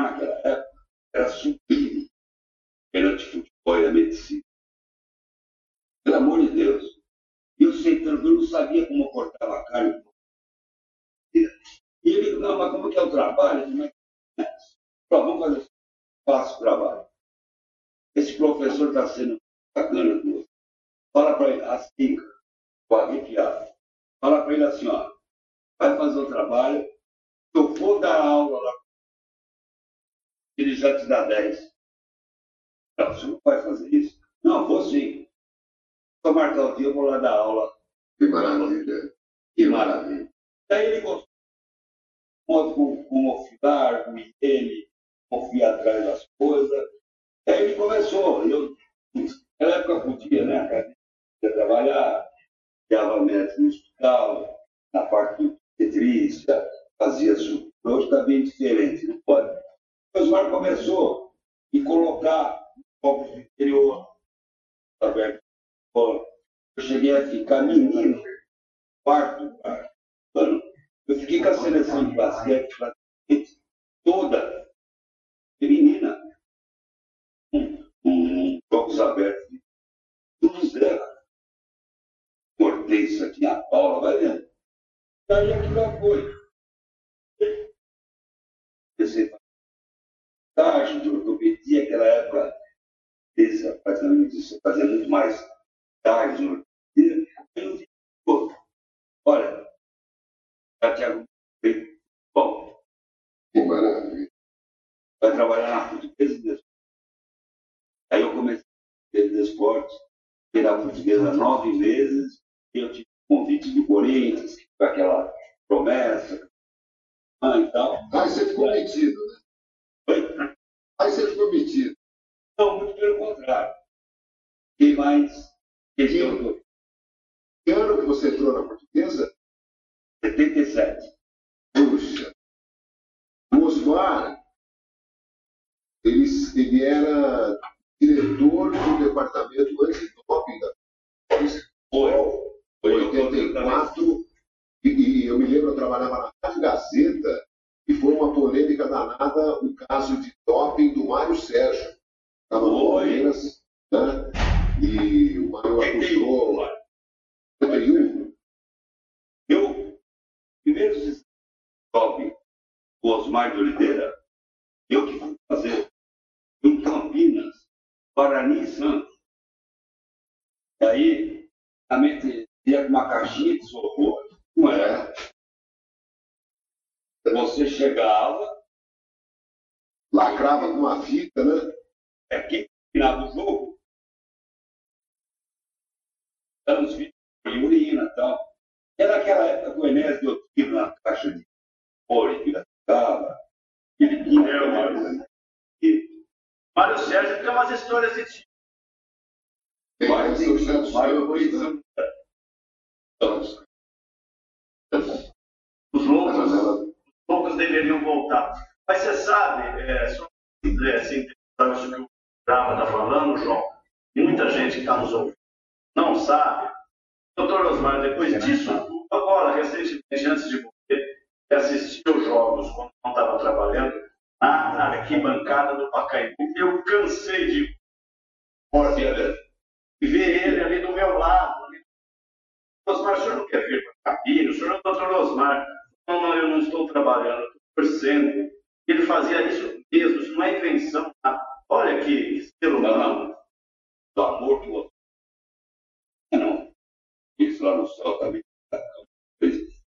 Naquela época, era sublime perante futebol e a medicina. Pelo amor de Deus. Eu sentando, eu não sabia como eu cortava a carne. E ele, não, mas como que é o trabalho? Mas, vamos fazer assim, faço o trabalho. Esse professor está sendo bacana com você. Fala para ele assim, com arrepiado. Fala para ele assim, ó, vai fazer o trabalho, eu for dar aula lá, ele já te dá 10. Não, você não vai fazer isso? Não, vou sim. Só marcar o dia, eu vou lá dar aula. Que maravilha. Que maravilha. Daí ele gostou. Com, com o Filar, com ele, confia atrás das coisas. Daí ele começou. Eu, naquela época podia, né? Podia trabalhar, dava médico no hospital, na parte do petrista, fazia isso. Hoje está bem diferente, não pode. O Osmar começou a colocar povos do interior, aberto. Eu cheguei a ficar menino, quarto, quarto. Eu fiquei com a seleção de basquete toda feminina. Um, um, jogos abertos. Todos eram. Hortência, tinha a Paula, vai vendo. Daí aquilo foi. Comecei estágio de ortopedia, aquela época, praticamente, fazia muito mais estágio de ortopedia. Eu vi, pô, olha, Santiago, bom, Que maravilha. vai trabalhar na portuguesa de esporte. Aí eu comecei a de esporte, na portuguesa nove meses, eu tive convite do Corinthians, com aquela promessa, ah, e tal. Aí você ficou metido, né? Você ficou metido. Não, muito pelo contrário. Quem mais? Quem Que- eu Que ano que você entrou na portuguesa? 77. Puxa. O Osmar, ele, ele era diretor do departamento antidoping da Foi. Foi em eu que eu também. 84. E, e eu me lembro, eu trabalhava na Rádio Gazeta e foi uma polêmica danada o caso de doping do Mário Sérgio. Estava no. Palmeiras, né? E o Mário acusou. 81. Eu, primeiros top, o Osmar de Oliveira, eu que fui fazer em Campinas, Guarani e Santos. E aí, a mente ia com uma caixinha de isopor, não era? Você chegava, Lacrava com uma fita, né? aqui, terminava o jogo, eram os vídeos de urina e tal. Era aquela época que o Enéas deu tiro na caixa de ouro em Piracicaba, ele tinha Meu uma- e Mário Sérgio tem umas histórias de time. Tem Mário Santos Mário Campos, foi né? Santos. Os A loucos, janela os loucos deveriam voltar. Mas você sabe, é, é, assim, isso que o Brava está falando, João, muita gente que está nos ouvindo não sabe. Doutor Osmar, depois disso, agora, recentemente, antes de morrer, assistiu os jogos quando não estava trabalhando, na, na arquibancada do Pacaembu. Eu cansei de morte, e ver ele ali do meu lado. Osmar, o senhor não quer vir para a cabine? O senhor é o doutor Osmar. Não, não, eu não estou trabalhando, estou torcendo. Ele fazia isso mesmo, isso não é invenção. tá? Olha que ser humano. Do amor do outro. Não. Isso lá no céu também.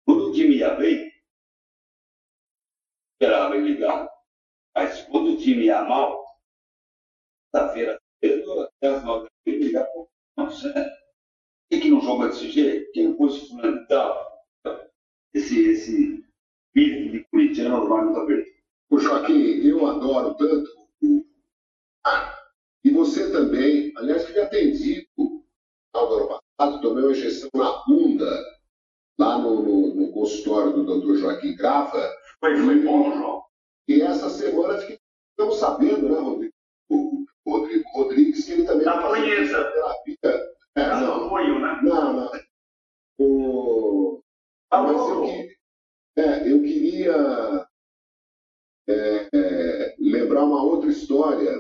Quando o time ia bem, esperava ele ligar. Mas quando o time ia mal, sexta-feira, cedo, até as nove da noite, pô, Não, sério. Por que, não joga desse jeito? Quem pôs fulano e tal? Esse, esse espírito de corintiano, o Osmar nunca perdeu. O Joaquim, eu adoro tanto o ah, e você também. Aliás, fui atendido no ano passado, tomei uma injeção na bunda, lá no, no, no consultório do Dr. Joaquim Grava, Foi, foi bom, João. e essa semana fiquei- ficamos sabendo, né, Rodrigo? O Rodrigo Rodrigues, que ele também fazendo punheta. terapia. É, Tá não, no apoio, né? não, não. O... Mas eu, é, eu queria é, é, lembrar uma outra história.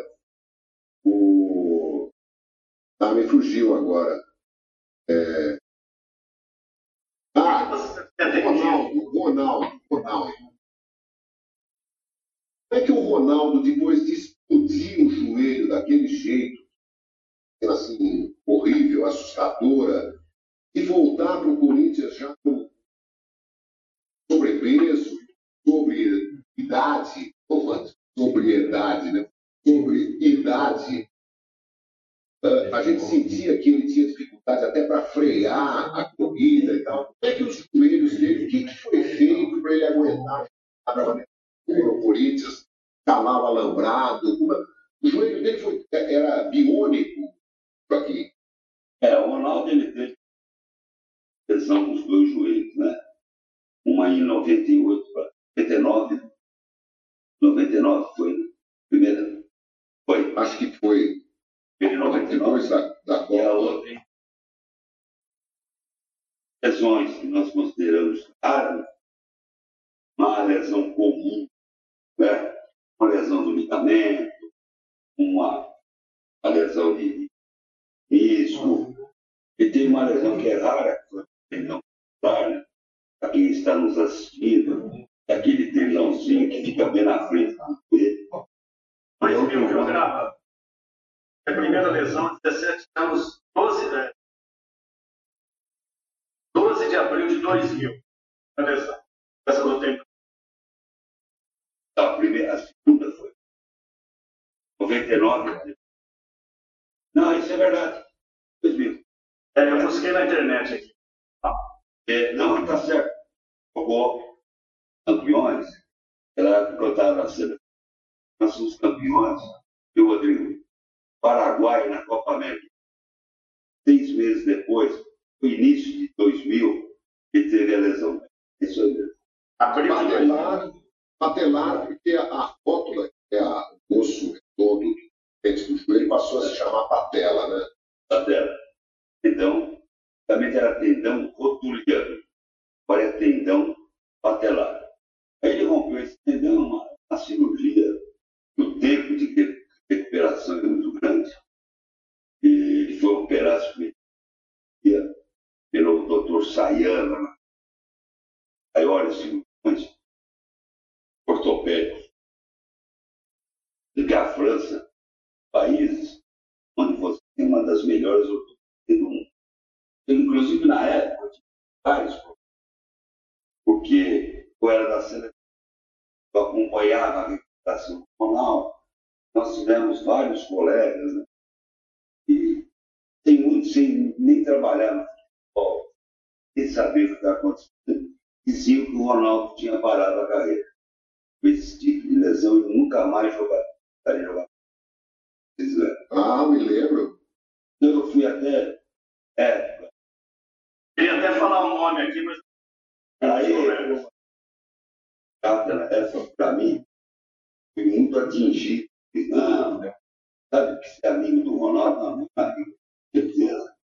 O... Ah, me fugiu agora. É... Ah, atendido? Ronaldo, Ronaldo, Ronaldo. Como é que o Ronaldo, depois de explodir o joelho daquele jeito, assim, horrível, assustadora, e voltar para o Corinthians já com sobrepeso, sobre idade, ou sobriedade, né? Sobre idade, ah, a gente sentia que ele tinha dificuldade até para frear a corrida e tal. Como é que os joelhos dele, o que, que foi feito para ele aguentar o Corinthians, calar o alambrado? É? O joelho dele foi, era biônico aqui. É, o Ronaldo ele teve lesão nos dois joelhos, né? Uma em 98 para 99. 99 foi a primeira? Foi. Acho que foi. Em 99 da, da Copa. E a outra lesões que nós consideramos raras, uma lesão comum, né? uma lesão do ligamento, uma, uma lesão de risco, e tem uma lesão que é rara, que não né? para quem está nos assistindo, é aquele trilhãozinho que fica bem na frente do peito. Dois mil, viu, grava? A primeira lesão, 17 anos, 12, 12 de abril de 2000. A lesão. Essa do tempo. A primeira, a segunda foi 99. Não, isso é verdade. 2000. É, eu busquei na internet aqui. É, não, está certo. Jogou campeões. Ela estava na seleção. Nós somos campeões. O Rodrigo, Paraguai na Copa América. Seis meses depois, no início de 2000, ele teve a lesão. Isso aí mesmo. Patelar, patelar, porque a, a rótula, que é a, o osso todo dentro do joelho, passou a se chamar patela, né? Patela. Então, também era tendão rotuliano, agora é tendão patelar. Aí ele rompeu esse tendão, uma, cirurgia, o tempo de recuperação é muito grande. E ele foi operar pelo doutor Sayana, maiores cirurgiões ortopédicos. E que a França, países onde você tem uma das melhores ortopedias do mundo. Inclusive, na época, vários porque eu era da seleção, eu acompanhava a recuperação nacional, nós tivemos vários colegas, né? e tem muitos sem nem trabalhar no futebol, sem saber o que está acontecendo, diziam que o Ronaldo tinha parado a carreira. Com esse tipo de lesão, ele nunca mais jogaria jogar. Ah, me lembro. Eu fui até. É. Queria até falar um nome aqui, mas. Aí, essa, para mim, foi muito atingido. Não, sabe que ser amigo do Ronaldo? Não, amigo. Certeza.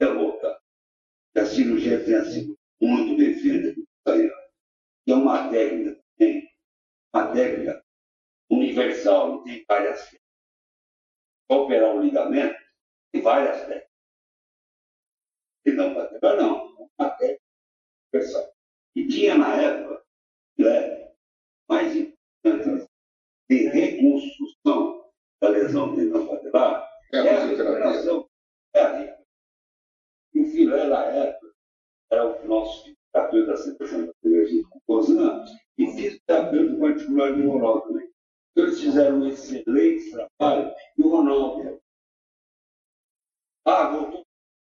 É louca. A cirurgia tenha sido muito bem feita. É uma técnica também, uma técnica universal, não tem várias técnicas. Operar um ligamento, tem várias técnicas. E não para não. Uma técnica universal. E tinha na época, né, mais importante de reconstrução da lesão tendão patelar é a recuperação. É a E o filé, na época, era o nosso fisioterapeuta da Seleção Brasileira de Cozan e fisioterapeuta particular de Ronaldo também. Então, eles fizeram um excelente trabalho e o Ronaldo. Ah, voltou.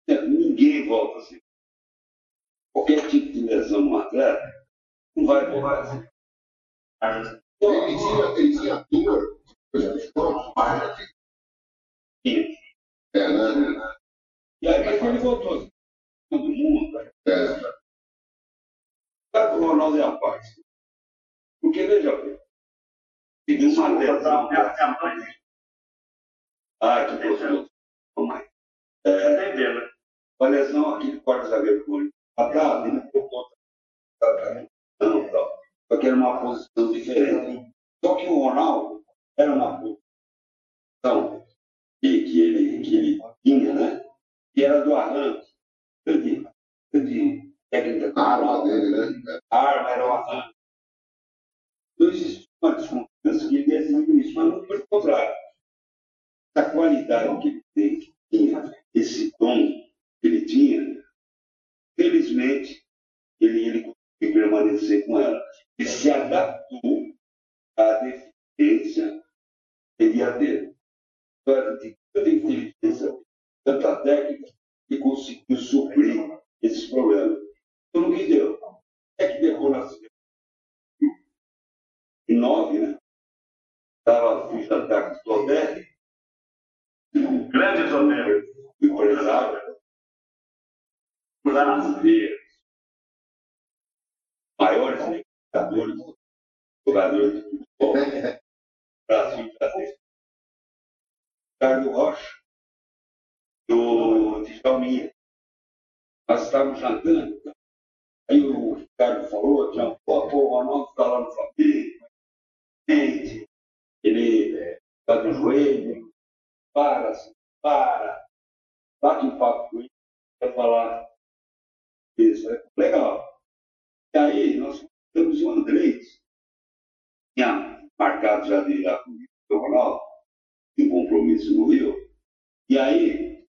Ninguém volta assim. Qualquer tipo de lesão no atleta não vai assim. Ele tinha, ele tinha dor. Tinha. É, né? E aí, mas ele voltou. Todo mundo. É. Sabe o Ronaldo é a parte? Porque, veja bem, teve uma lesão. Ah, que gostoso. Vamos É, Entendendo. Uma lesão aqui de quarto zagueiro por atrás, ele ficou contra. Não, tal. Só que era uma posição diferente. Só que o Ronaldo era uma posição que, que, ele, que ele tinha, né? Que era do arranque. De, de técnica. A arma dele, né? A arma era o arranque. Então existia uma desconfiança que ele ia isso, mas não pelo contrário. A qualidade que ele tem, tinha, esse tom que ele tinha, felizmente, ele, ele e permanecer com ela. E se adaptou à deficiência então, que ele ia ter. Então, era de tanta inteligência, tanta técnica, que conseguiu suprir esses problemas. Então, o que deu? É que deu na em nove, né? Estava a ficha da Todé, um grande Todé, empresário, para nascer maiores negociadores, jogadores de futebol, Brasil brasileiro. Ricardo Rocha, do Djalminha. Nós estávamos jantando, aí o Ricardo falou, tinha, pô, pô, o Ronaldo está lá no Flamengo, ele está no joelho, para, para, bate um papo com ele, para falar isso, é legal. E aí nós temos o Andrés, tinha marcado já de lá comigo, o Ronaldo, um compromisso no Rio, e aí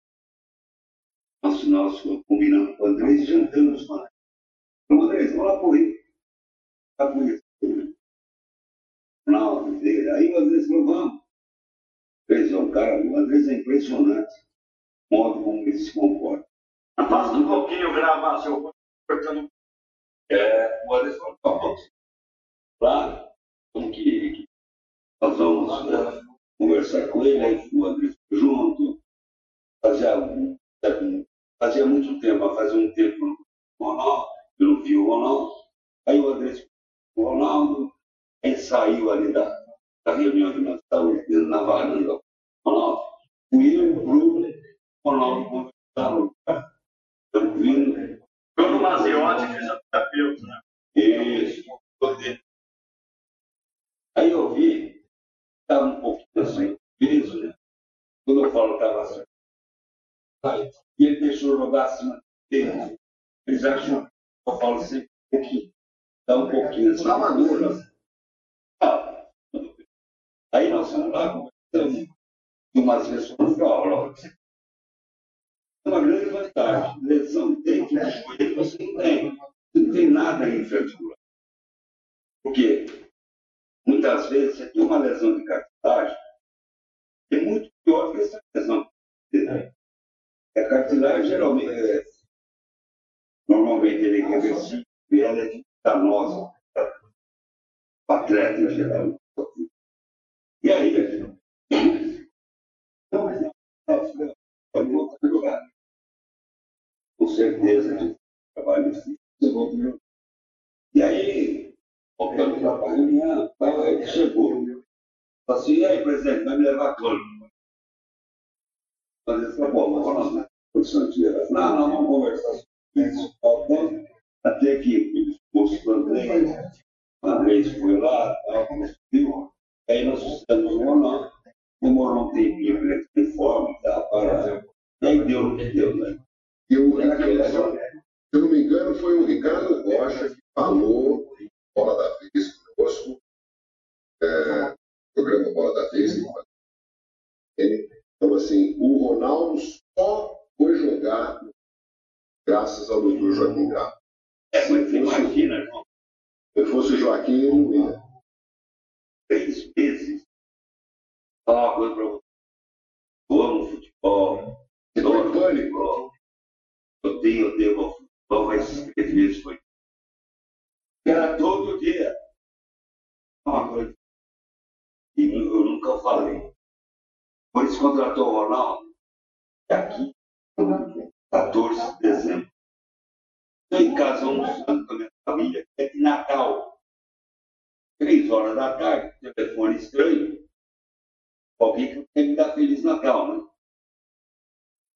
nós, nós combinamos com o Andrés e jantamos com ele. Então, Andrés, vamos lá para o Rio. Está com isso. Ronaldo, aí o Andrés falou, vamos. Andrés é um cara, o Andrés é impressionante o modo como ele se comporta. Afasta um pouquinho, grava seu cortando. É, o Andrés falou, vamos. Claro, como que, nós vamos né, conversar com ele, aí o Andrés junto, fazia, fazia muito tempo, fazia um tempo no Ronaldo, eu não vi o Ronaldo, aí o Andrés o Ronaldo, aí saiu ali da, da reunião que nós estávamos na varanda, Ronaldo, fui eu, o Bruno, Ronaldo conversaram, estamos vindo. Bruno Maziotti, fisioterapeuta, né? Isso, Aí eu vi, estava um pouquinho assim, peso, né? Quando eu falo que estava assim, aí, e ele deixou jogar acima dele. Eles acham que eu falo assim, um pouquinho, dá um pouquinho assim. Maduro, né? Ah, Aí nós fomos lá, conversamos, e umas aula. É uma grande vantagem. Lesão dentro do joelho você não tem. Não tem nada em infraarticular. Por quê? Muitas vezes você tem uma lesão de cartilagem é muito pior que essa lesão. A cartilagem geralmente é, normalmente ele é reversível e ela é danosa para atleta em geral. E aí? Não, mas não. Pode voltar a jogar. Com certeza, trabalho difícil. E aí, voltando para a reunião, ele chegou. Falei assim, e aí, presidente, vai me levar quando? Falou, bom, vamos lá, né? Não, não, vamos conversar sobre isso. Voltando, até que o discurso do André, o André foi lá, viu? Aí nós fizemos um ano, demorou um tempinho ele ter forma, tá, para... Aí deu no que deu, né? E o Ricardo, se eu não me engano, foi o Ricardo Rocha que falou em Bola da Vez conosco, é, programa Bola da Vez. Então, assim, o Ronaldo só foi jogar graças ao doutor Joaquim Grau. É, mas imagina, irmão, Se fosse o Joaquim, eu não ia. três meses, falar uma coisa para você. Eu amo futebol, Você eu foi amo em pânico? futebol. Eu tenho, eu devo ao futebol, mas três meses foi. Era todo dia. Uma coisa. E eu nunca falei. Contratou o Ronaldo. E aqui, 14 de dezembro. Estou em casa almoçando com a minha família, é de Natal. Três horas da tarde, telefone estranho. Alguém que quer me dar Feliz Natal, né?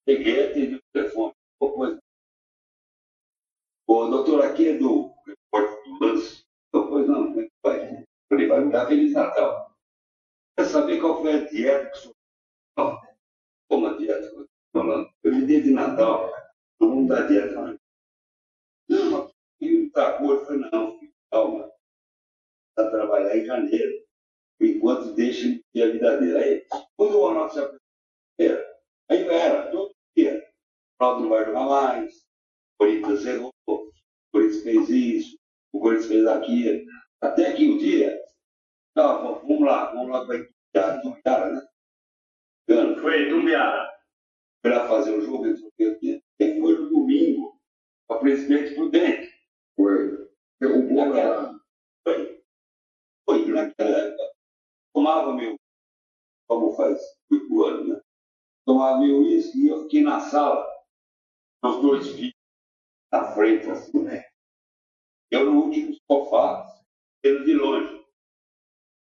Peguei, atendi o telefone. Ô, pois. Doutor, aqui é do repórter do lance. Eu, pois não, é que vai? Falei, vai me dar Feliz Natal. Quer saber qual foi a dieta que o senhor Não. Como a dieta que eu estou falando? Dei de Natal. Não dar dieta. Não, Não, filho tá gordo. Eu falei, não, filho, calma. Vai trabalhar em janeiro. Enquanto deixa a vida dele. Aí, quando o Ronaldo se apresentou, aí eu era, todo dia. O Ronaldo não vai jogar mais. O Corinthians errou. O Corinthians fez isso. O Corinthians fez aquilo. Até que o dia, tá, vamos lá, vamos lá para Ituiara, né? Foi Tumbiara. foi lá fazer o jogo, falou que ele foi no domingo, para presidente prudente. Foi. Derrubou. Foi. Foi, naquela época, tomava meu, como faz oito anos, né? Tomava meu uísque e eu fiquei na sala, meus dois filhos, na frente, assim, né? Eu no último sofá, vendo de longe.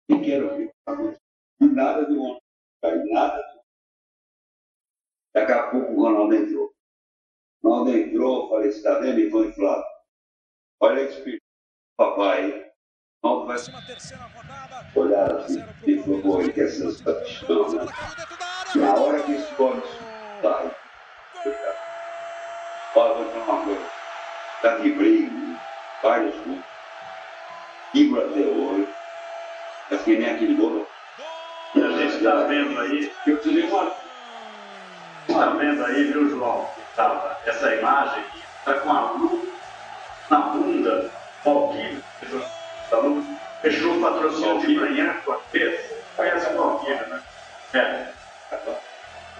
E quero ver. Nada de longe. Nada. Daqui a pouco o Ronaldo entrou. O Ronaldo entrou, falei, você está vendo, Ivan Flávio? Olha esse papai. Ronaldo vai olhar assim e falou, que essa satisfação, né? Na hora que homem sai, olha, vou falar uma coisa. Já quebrei vários clubes. Igor até hoje. Mas que nem aquele gol. E a gente está vendo aí. Eu tirei uma. Está vendo aí, viu, João? Tava essa imagem está com a luz na bunda. Valquírio fechou o patrocínio de manhã com a cabeça. Conhece o Valquírio, né? É.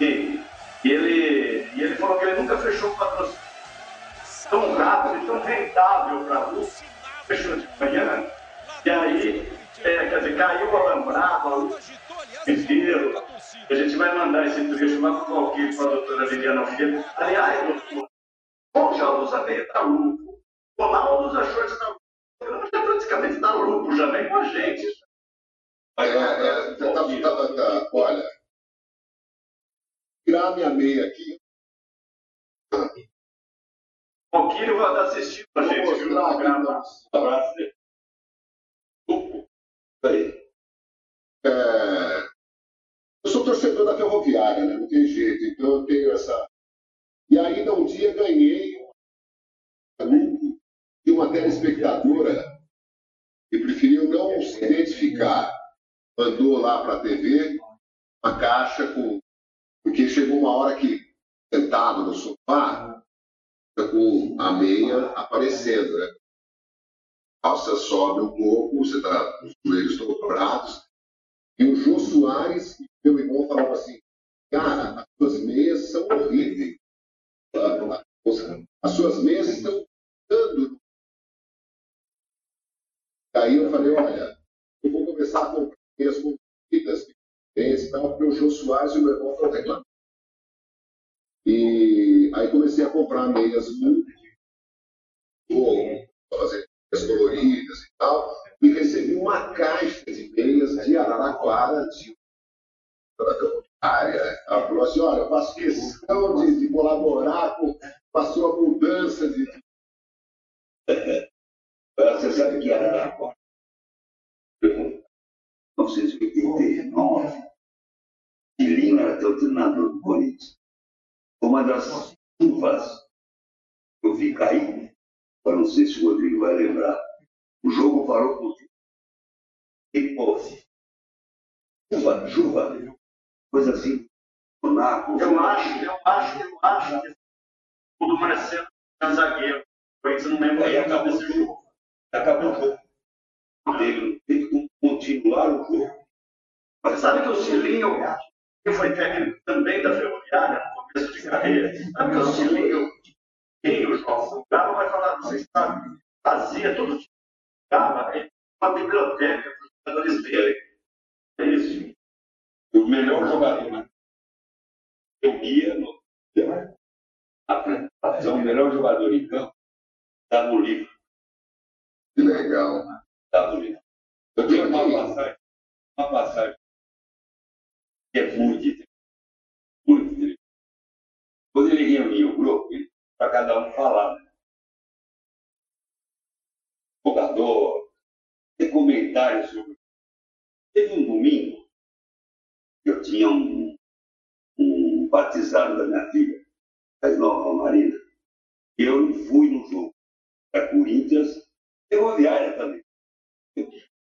E, e, ele, e ele falou que ele nunca fechou o patrocínio tão rápido e tão rentável para a luz. Fechou de manhã. E aí, é, quer dizer, caiu o alambrado, a luz inteiro. A gente vai mandar esse trecho lá para o Valquírio, para a doutora Viviana Filho. Aliás, doutor, onde a luz veio está lucro. Ronaldo usa shorts na luz. Já praticamente está lucro, já vem com a gente. É, é, tá, tá, tá, tá, olha, tirar minha meia aqui. O Valquírio vai estar assistindo a gente, Vou viu? programa. então. Abraço dele. Aí. É, torcedor da Ferroviária, né? não tem jeito, então eu tenho essa. E ainda um dia ganhei um de uma telespectadora que preferiu não se identificar. Mandou lá para a TV uma caixa com. Porque chegou uma hora que, sentado no sofá, com a meia aparecendo, né? Calça sobe um pouco, você está com os joelhos dobrados, e o Jô Soares, meu irmão, falava assim: Cara, as suas meias são horríveis. As suas meias estão dando. Aí eu falei: Olha, eu vou começar a comprar meias compridas, esse tal, porque o Jô Soares e o meu irmão estão reclamando. E aí comecei a comprar meias muito fazer meias coloridas e tal e recebi uma caixa de meias de Araraquara, de área. Ela falou assim, olha, eu faço questão de, de colaborar com, a sua mudança de... [laughs] Você sabe que era 1989, Tilinho era até o treinador do Corinthians. Uma das chuvas que eu vi cair, eu não sei se o Rodrigo vai lembrar, o jogo parou com e pô, chuva, chuva, coisa assim. Eu acho, eu acho, eu acho que o do Marcelo é zagueiro. Corinthians não lembra Aí acabou desse jogo. Acabou o jogo. Teve, teve que continuar o jogo. Mas sabe que o Cilinho, que foi técnico também da Ferroviária, no começo de carreira, sabe que o Cilinho, quem o João, o Galo vai falar, vocês sabem, fazia que dava, ele uma biblioteca para os jogadores dele. É isso. O melhor jogador, né? Eu ia no apresentação, o melhor jogador em campo, está no livro. Que legal. Está no livro. Eu tenho uma passagem, uma passagem que é muito interessante. Muito interessante. Quando ele reunia o grupo, para cada um falar. Né? Jogador, ter comentários sobre. Teve um domingo, eu tinha um, um batizado da minha filha, mais nova, Marina, e eu fui no jogo. Para Corinthians, Ferroviária também.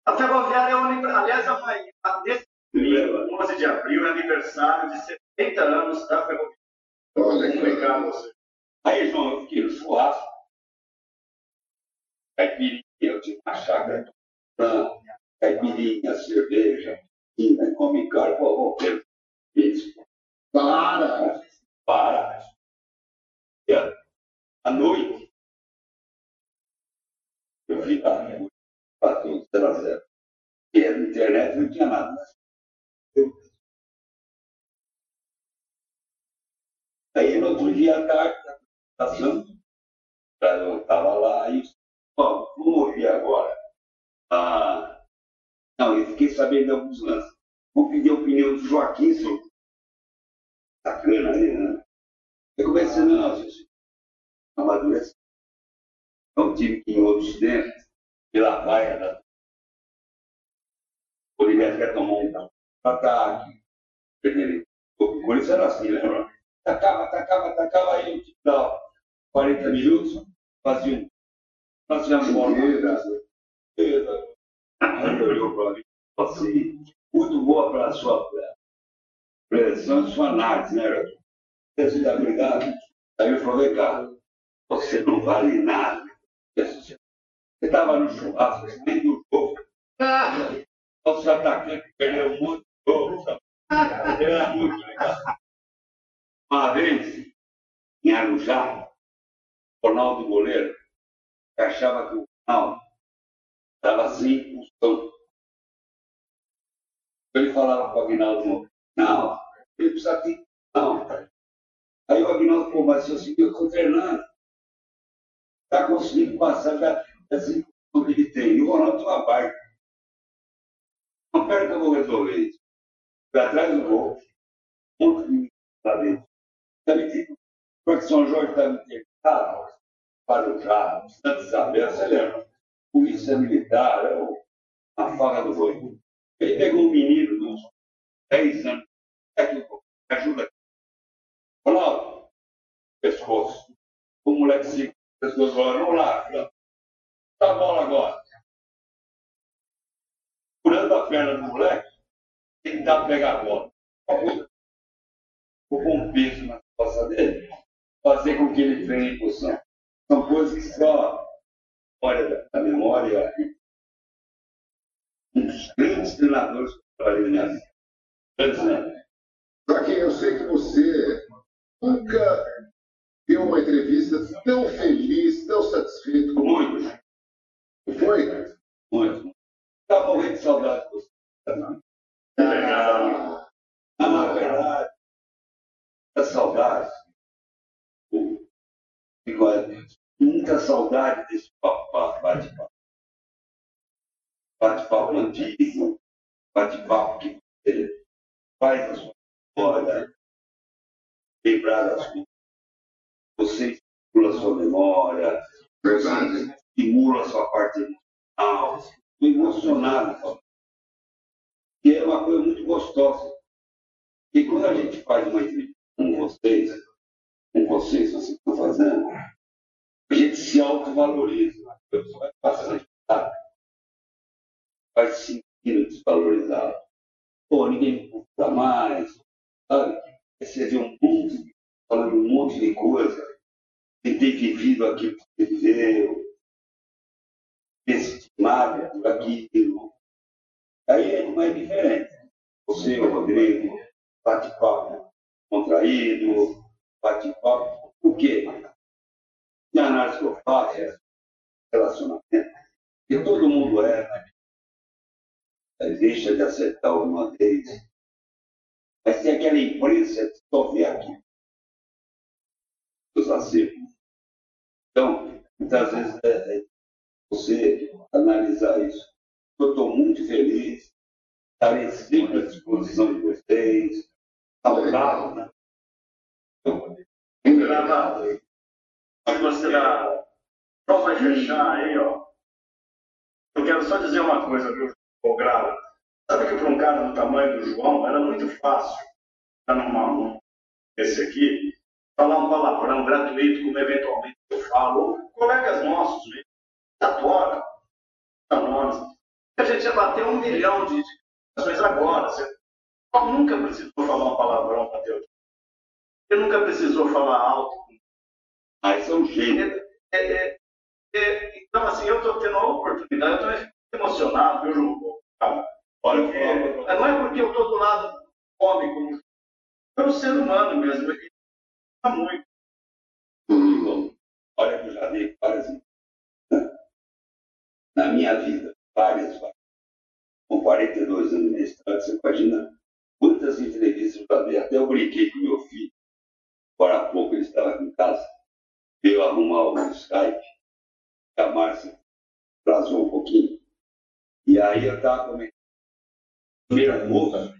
A Ferroviária é o aniversário, aliás, amanhã, nesse domingo, 11 de abril, é aniversário de 70 anos da Ferroviária. Olha que explicar a legal. você. Aí, João, eu fiquei no churrasco. Caipirinha, eu tinha uma chácara. Caipirinha, cerveja, quina, come carne, vou ver. Isso. Para! Para. E a- à noite, eu vi lá, bateu 0 a 0. E a internet não tinha nada. Eu- Aí, no outro dia à tarde, a apresentação, Eu estava lá e ó, vamos ouvir agora. Ah, não, eu fiquei sabendo de alguns lances. Vou pedir a opinião do Joaquim, seu sacana aí, né? Eu comecei, não, gente, amadurece. É um time que em outros tempos, pela vaia da. O Oliveira quer tomar um ataque. O Corinthians era assim, lembra? Tacava, tacava, tacava aí, o dava 40 minutos, fazia um. Fazia uma bola. Ele olhou para mim assim, muito boa para a sua pressão, sua análise, né, Você está obrigado? Aí ele falou, vem cá, você não vale nada. Você estava no churrasco, você tem do jogo. Nosso atacante perdeu muito jogo. Era muito legal. Uma vez, em Arujá, o Ronaldo Goleiro achava que o Ronaldo estava sem função. Ele falava para o Aguinaldo, não, ele precisa ter não. Aí o Aguinaldo falou, mas assim, eu estou treinando. Está conseguindo passar da, assim que ele tem. E o Ronaldo uma parte. Não perca eu vou resolver isso. Foi atrás do gol. Um monte de lá dentro. Também porque São Jorge está me interessado para o carro, Santa Isabel, você lembra? Polícia Militar, é a faga do boi. Ele pegou um menino de uns 10 anos, aqui, ajuda aqui. Ronaldo, pescoço. O moleque se pescoço falou, vamos lá, tá bola agora. Curando a perna do moleque, dar pegar a bola. Com um peso na costa dele, fazer com que ele venha em posição. São coisas que só olha da memória um dos grandes treinadores que eu trabalhei na minha vida. Joaquim, eu sei que você nunca deu uma entrevista tão feliz, tão satisfeito como Muito. Não foi? Muito. Estava morrendo de saudade de você. Legal. Ah, na verdade, a saudade. Igual, muita saudade desse papo, bate-papo. Bate-papo antigo, bate-papo que você faz a sua memória, lembrar das coisas. Você estimula a sua memória, Verdade. estimula a sua parte emocional. Estou emocionado. E é uma coisa muito gostosa. E quando a gente faz uma entrevista com vocês, com vocês, vocês estão fazendo, a gente se autovaloriza. A pessoa vai passando, sabe? Vai se sentindo desvalorizado. Pô, ninguém me custa mais, sabe? Vê um monte, falando um monte de coisa, de ter vivido aquilo que você viveu, estimado por aquilo. Aí é mais diferente. Você, o Rodrigo, bate-papo contraído, bate-papo. Por quê? E a análise que eu faço é relacionamento. E todo mundo é, deixa de acertar uma vez. Mas tem aquela imprensa que só vê aqui. Os acertos. Então, muitas vezes é, é você analisar isso. Eu estou muito feliz, estarei sempre à disposição de vocês, saudável, né? Gravado. Mas você dá. Só vai fechar aí, ó. Eu quero só dizer uma coisa, viu, ô Grava? Sabe que para um cara do tamanho do João era muito fácil, tá numa, num- esse aqui, falar um palavrão gratuito, como eventualmente eu falo, ou colegas nossos mesmo, adora, nomes. A gente ia bater um milhão de ações agora. Você nunca precisou falar um palavrão para Deus. Você nunca precisou falar alto Aí são gênios. é, é, é, então, assim, eu estou tendo a oportunidade, eu estou emocionado, viu, João? Olha, Porque, eu falar- não é porque eu estou do lado do homem, como pelo ser humano mesmo, ele está muito. Bom, olha que eu já dei várias na minha vida, várias, várias. Com 42 anos estrada, você imagina quantas entrevistas eu dei. Até eu brinquei com meu filho, agora há pouco ele estava aqui em casa, veio arrumar o Skype. a Márcia atrasou um pouquinho. E aí eu estava comentando. Primeira moça,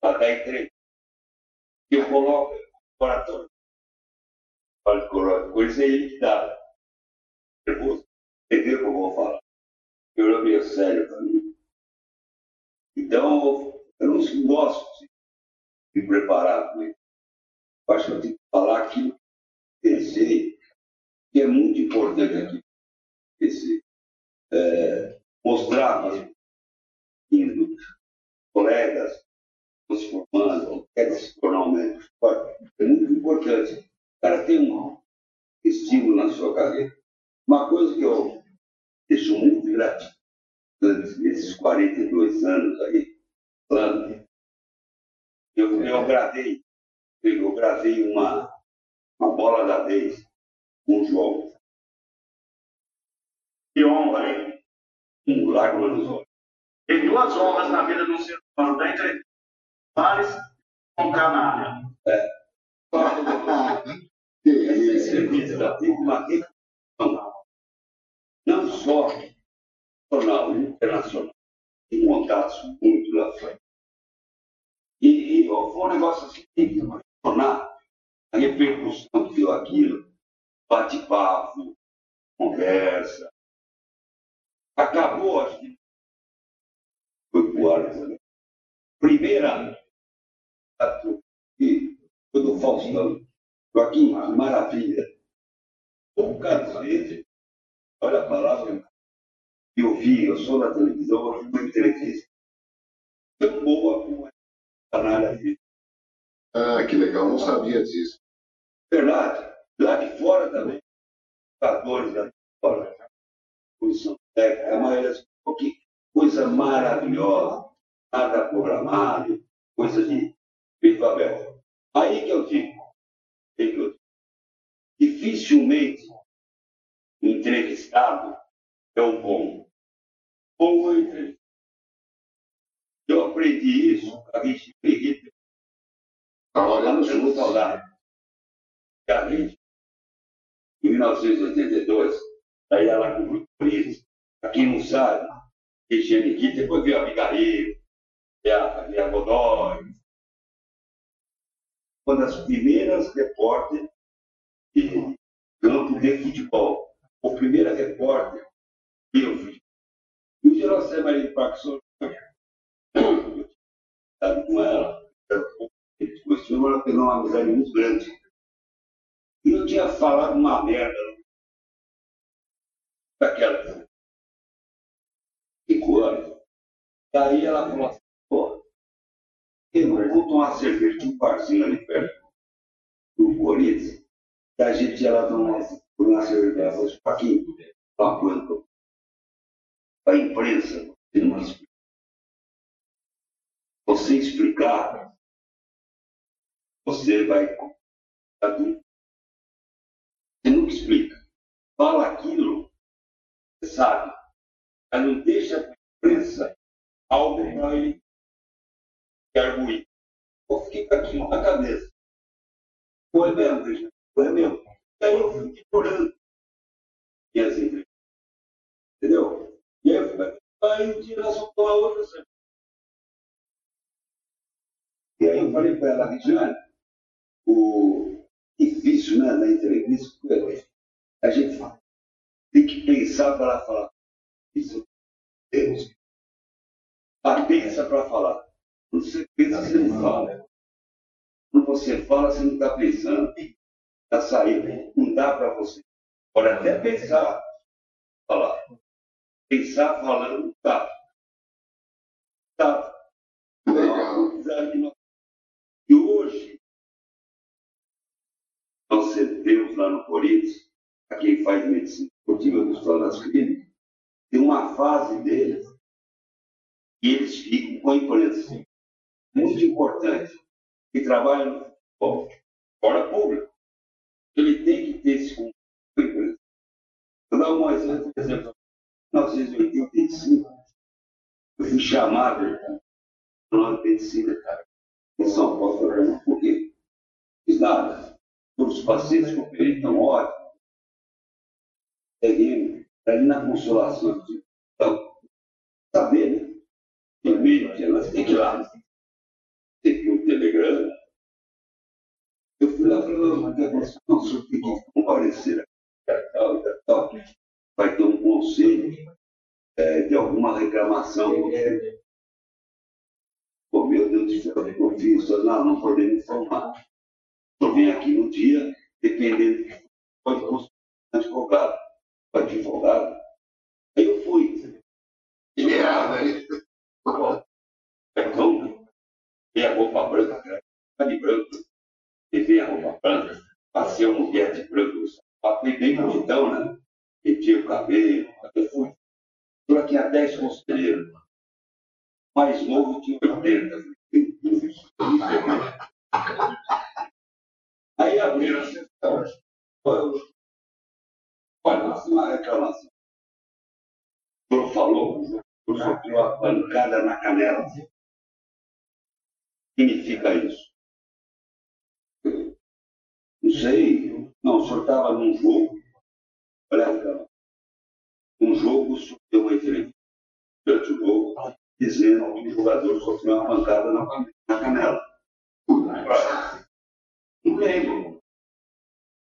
para dar entrevista. Eu coloco o oratório. Fala de coisa é dá. Nervoso. Entendeu o que eu vou falar? Eu é meio sério para mim. Então, eu não gosto de me preparar com isso. Eu acho que eu tenho que falar aquilo que pensei, que é muito importante aqui. Esse, é, mostrar para os colegas se formando, querem se tornar um médico. É muito importante. O cara tem um estímulo na sua carreira. Uma coisa que eu deixo muito gratificante nesses 42 anos aí, eu, eu gravei, eu gravei uma, uma bola da vez um jogo. Que honra, hein? Nos olhos. Tem duas honras na vida de um ser humano, da entre Pares com canalha. É. Que isso? Tem não só nacional e internacional, em contatos muito lá frente. E, e foi um negócio assim, que tornar a repercussão que deu aquilo, bate-papo, conversa. Acabou, acho que foi pro ar, né? Primeira, que foi do Faustão. Joaquim, que maravilha. Poucas vezes, olha a palavra, eu vi, eu sou na televisão, eu vi uma entrevista tão boa como a canalha fez. Ah, que legal, não sabia disso. Verdade. Lá de fora também. Jogadores lá de fora. Posição técnica, a maioria das que coisa maravilhosa. Nada programado, coisa de aberto. Aí que eu digo, aí que eu digo. Dificilmente o entrevistado é o bom. Bom é entrevistado. Eu aprendi isso a Richie Hitler. Olha, Lá no Sul Saudade. A gente, em 1982, daí ela com o Grupo Polícia. Aqui não sabe, Regiane Hitler, depois veio a Migarreiro, a, a Godoy. Uma das primeiras repórteres de campo de futebol. O primeiro repórter que eu vi. E o José Maria Parkinson, eu estava com ela, depois ela pegou uma amizade muito grande. E eu tinha falado uma merda daquela. Cinco anos. Daí ela falou assim, pô, eu não vou tomar cerveja de um parzinho ali perto do Corinthians. E a gente ia lá tomar uma cerveja. Assim, Paquinho, uma coisa a imprensa, você explicar, você vai você nunca explica. Fala aquilo, você sabe, mas não deixa a imprensa para ele arguir. Eu fiquei com aquilo na cabeça. Foi mesmo, foi mesmo. Aí eu fui chorando. E assim, entendeu? E aí eu fui aí nós vamos tomar outra cerveja. E aí eu falei para ela, Regiane, o difícil né, na entrevista, a gente tem que pensar para falar. Isso temos que. Ah, pensa para falar. Quando você pensa, você não fala. Quando você fala, você não está pensando. Está saindo. Não dá para você. Pode até pensar, falar. Pensar falando. Tá. Legal. E hoje, nós temos lá no Corinthians, a quem faz medicina esportiva dos das clínicas, tem uma fase deles e eles ficam com a imprensa. Muito importante. Que trabalha no futebol, fora público. Ele tem que ter esse contato com a imprensa. Vou dar um exemplo, por exemplo. Em 1985, eu fui chamado para medicina, cara, em São Paulo, por quê? Fiz nada. Todos os pacientes que eu operei estão ótimos. Peguei ali na consolação. Então, saber, né? Em meio de nós tem que ir lá. Tem que ir um telegrama. Eu fui lá e falei, não, o senhor tem que comparecer Vai ter um conselho é, de alguma reclamação. Pô, meu Deus do céu, o que eu fiz? Não, não podemos informar. Eu vim aqui no dia, dependendo de pode consultar advogado. O advogado. Aí eu fui. E merda aí. Então, e a roupa branca, tá de branco. E vem a roupa branca. Passei uma mulher de branco. Fui bem bonitão, né? Meti o cabelo. Eu fui. Estou aqui há 10 conselheiros. Mais novo tinha 80. [laughs] Aí abriram a sessão. Olha, uma reclamação. O senhor falou, o senhor sofreu a pancada na canela. Significa isso? Não sei. Não, o senhor estava num jogo. Um jogo, deu uma entrevista durante o jogo, dizendo que o jogador sofreu uma pancada na, canela. Não lembro.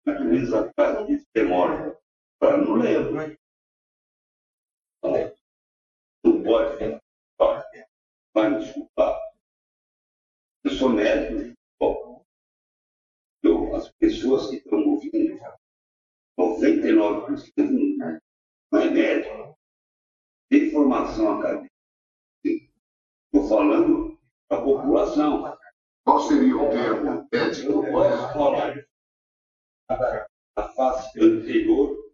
Menos atrás de demora. Não lembro. Não pode. Vai me desculpar. Eu sou médico. Bom, eu, as pessoas que estão ouvindo, 99% não é médico. Tem formação acadêmica. Estou falando para a população. Qual seria o termo ético? A face anterior,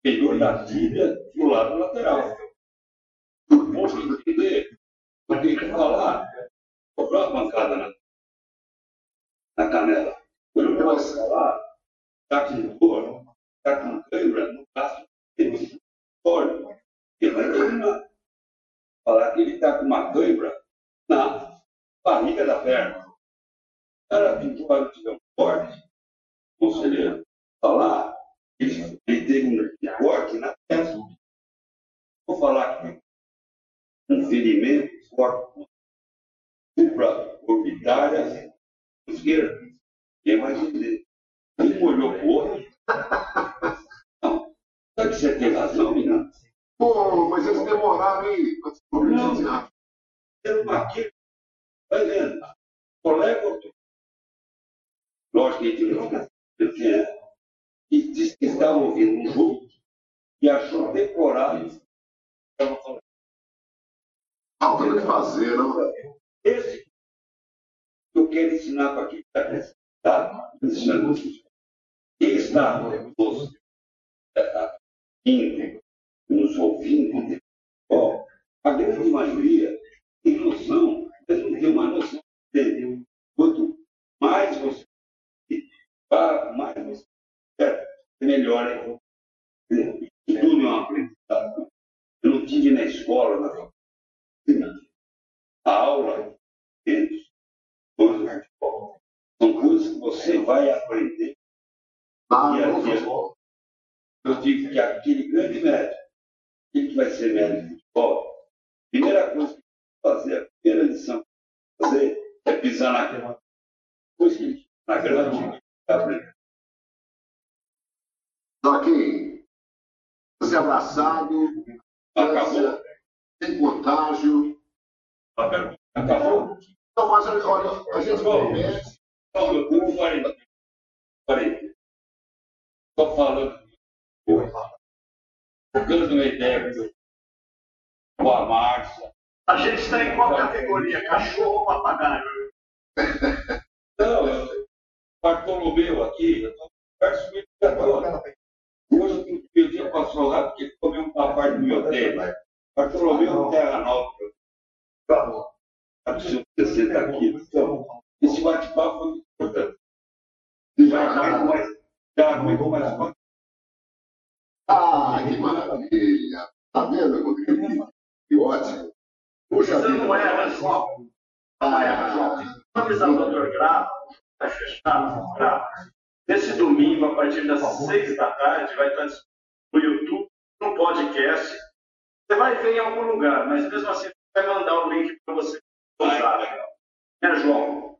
anterior da tibia e o lado lateral. Posso entender? Eu tenho que falar. Comprou uma pancada na, na canela. Eu não posso falar. Está com dor, está com câimbra no braço. Olha, ele vai terminar. Falar que ele está com uma câimbra na barriga da perna cara pintou a um corte, conselheiro, falar, ele, ele teve um corte na testa. Vou falar que um ferimento forte, supra-orbitária esquerda. Quem vai entender? Um olhou para o outro. Não. Sabe que você tem razão, menina? Pô, mas eles demoraram aí. Não. Aqui, vai vendo. Colega Lógico que a gente não tinha. E disse que estava ouvindo um jogo e achou deplorável. Falta o que fazer, não? Esse eu quero ensinar para quem está ensinando. Quem está nos indo, nos ouvindo, ó, a grande maioria tem noção, mas não tem uma noção. Quanto mais você para mais é, melhorem. Tudo é uma aprendizagem. Eu não tive na escola, na faculdade. A aula, coisas são coisas que você vai aprender Ah, dia a não, dia. Eu digo que aquele grande médico, ele que vai ser médico de futebol, a primeira coisa que fazer, a primeira lição que fazer é pisar naquela coisa que ele na grande Joaquim, você abraçado, Acabou. sem contágio. Acabou. Então, mas olha, a gente promete. Não, eu tenho 40. 40. Estou falando. Dando uma ideia com a Márcia. A gente está em qual categoria? Cachorro ou papagaio? Não, eu, Bartolomeu aqui, eu estou perto do agora. Hoje o dia passou lá porque comeu uma parte do meu tempo. Bartolomeu Terra Nova. Tá 60 quilos. Esse bate-papo foi muito importante. Já aguento mais. Já aguento mais. Ah, que maravilha! Tá vendo, Rodrigo? Que ótimo. Puxa Você não vida. erra, João. Não erra, João. Vamos avisar o doutor Grava, vai fechar, Grava. Nesse domingo, a partir das seis da tarde, vai estar no YouTube, no podcast. Você vai ver em algum lugar, mas mesmo assim vai mandar o link para você. Né, João?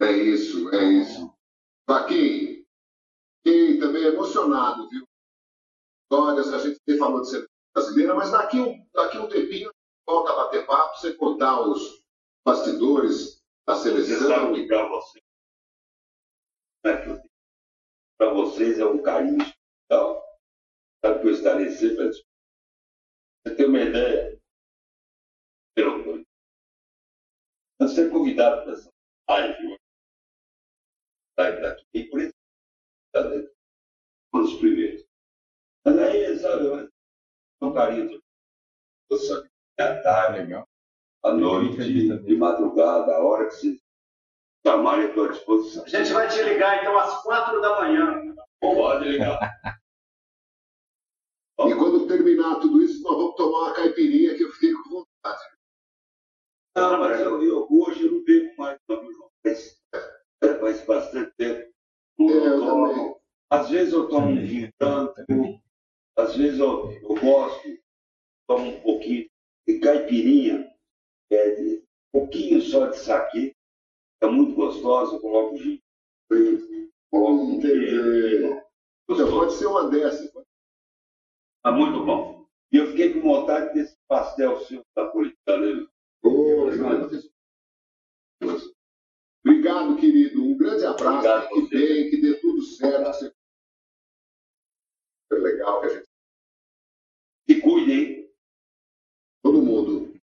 É isso, é isso. Joaquim, fiquei também emocionado, viu? Histórias, a gente tem falou de ser brasileira, mas daqui, daqui um tempinho volta a bater papo, você contar os bastidores da seleção. Você sabe que para você, para vocês é um carinho especial. Sabe que eu estarei sempre à disposição. Você tem uma ideia? Você ser convidado para essa live live daqui, e por isso está dentro. Um dos primeiros. Mas aí, sabe, um carinho. Você à tarde, legal. à noite, de madrugada, a hora que vocês chamarem, estou à disposição. A gente vai te ligar então às quatro da manhã. Pode ligar. e quando terminar tudo isso, nós vamos tomar uma caipirinha que eu fiquei com vontade. Não, mas eu, eu hoje eu não bebo mais, não, João. Mas, faz bastante tempo. É, eu também. Às vezes eu tomo um vinho tanto, às vezes eu, eu gosto, tomo um pouquinho de caipirinha, é, de um pouquinho só de saque, é muito gostosa, eu coloco gin coloco um Entendi. Então, pode ser uma dessas. Tá muito bom. E eu fiquei com vontade desse pastel seu napolitano. Obrigado, querido. Um grande abraço. Obrigado, que bem, que dê tudo certo. Foi legal que a gente. Se cuidem. Todo mundo.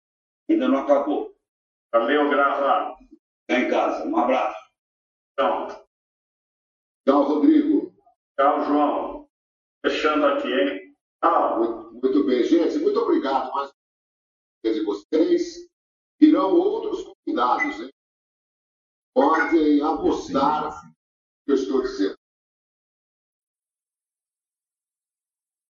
Ainda não acabou. Valeu, grava. Tá em casa. Um abraço. Então, Tchau, Rodrigo. tchau, João. Fechando aqui, hein? Tchau. Muito, muito bem, gente. Muito obrigado mais uma vez de vocês. Virão outros convidados, hein? Podem apostar no que eu estou dizendo.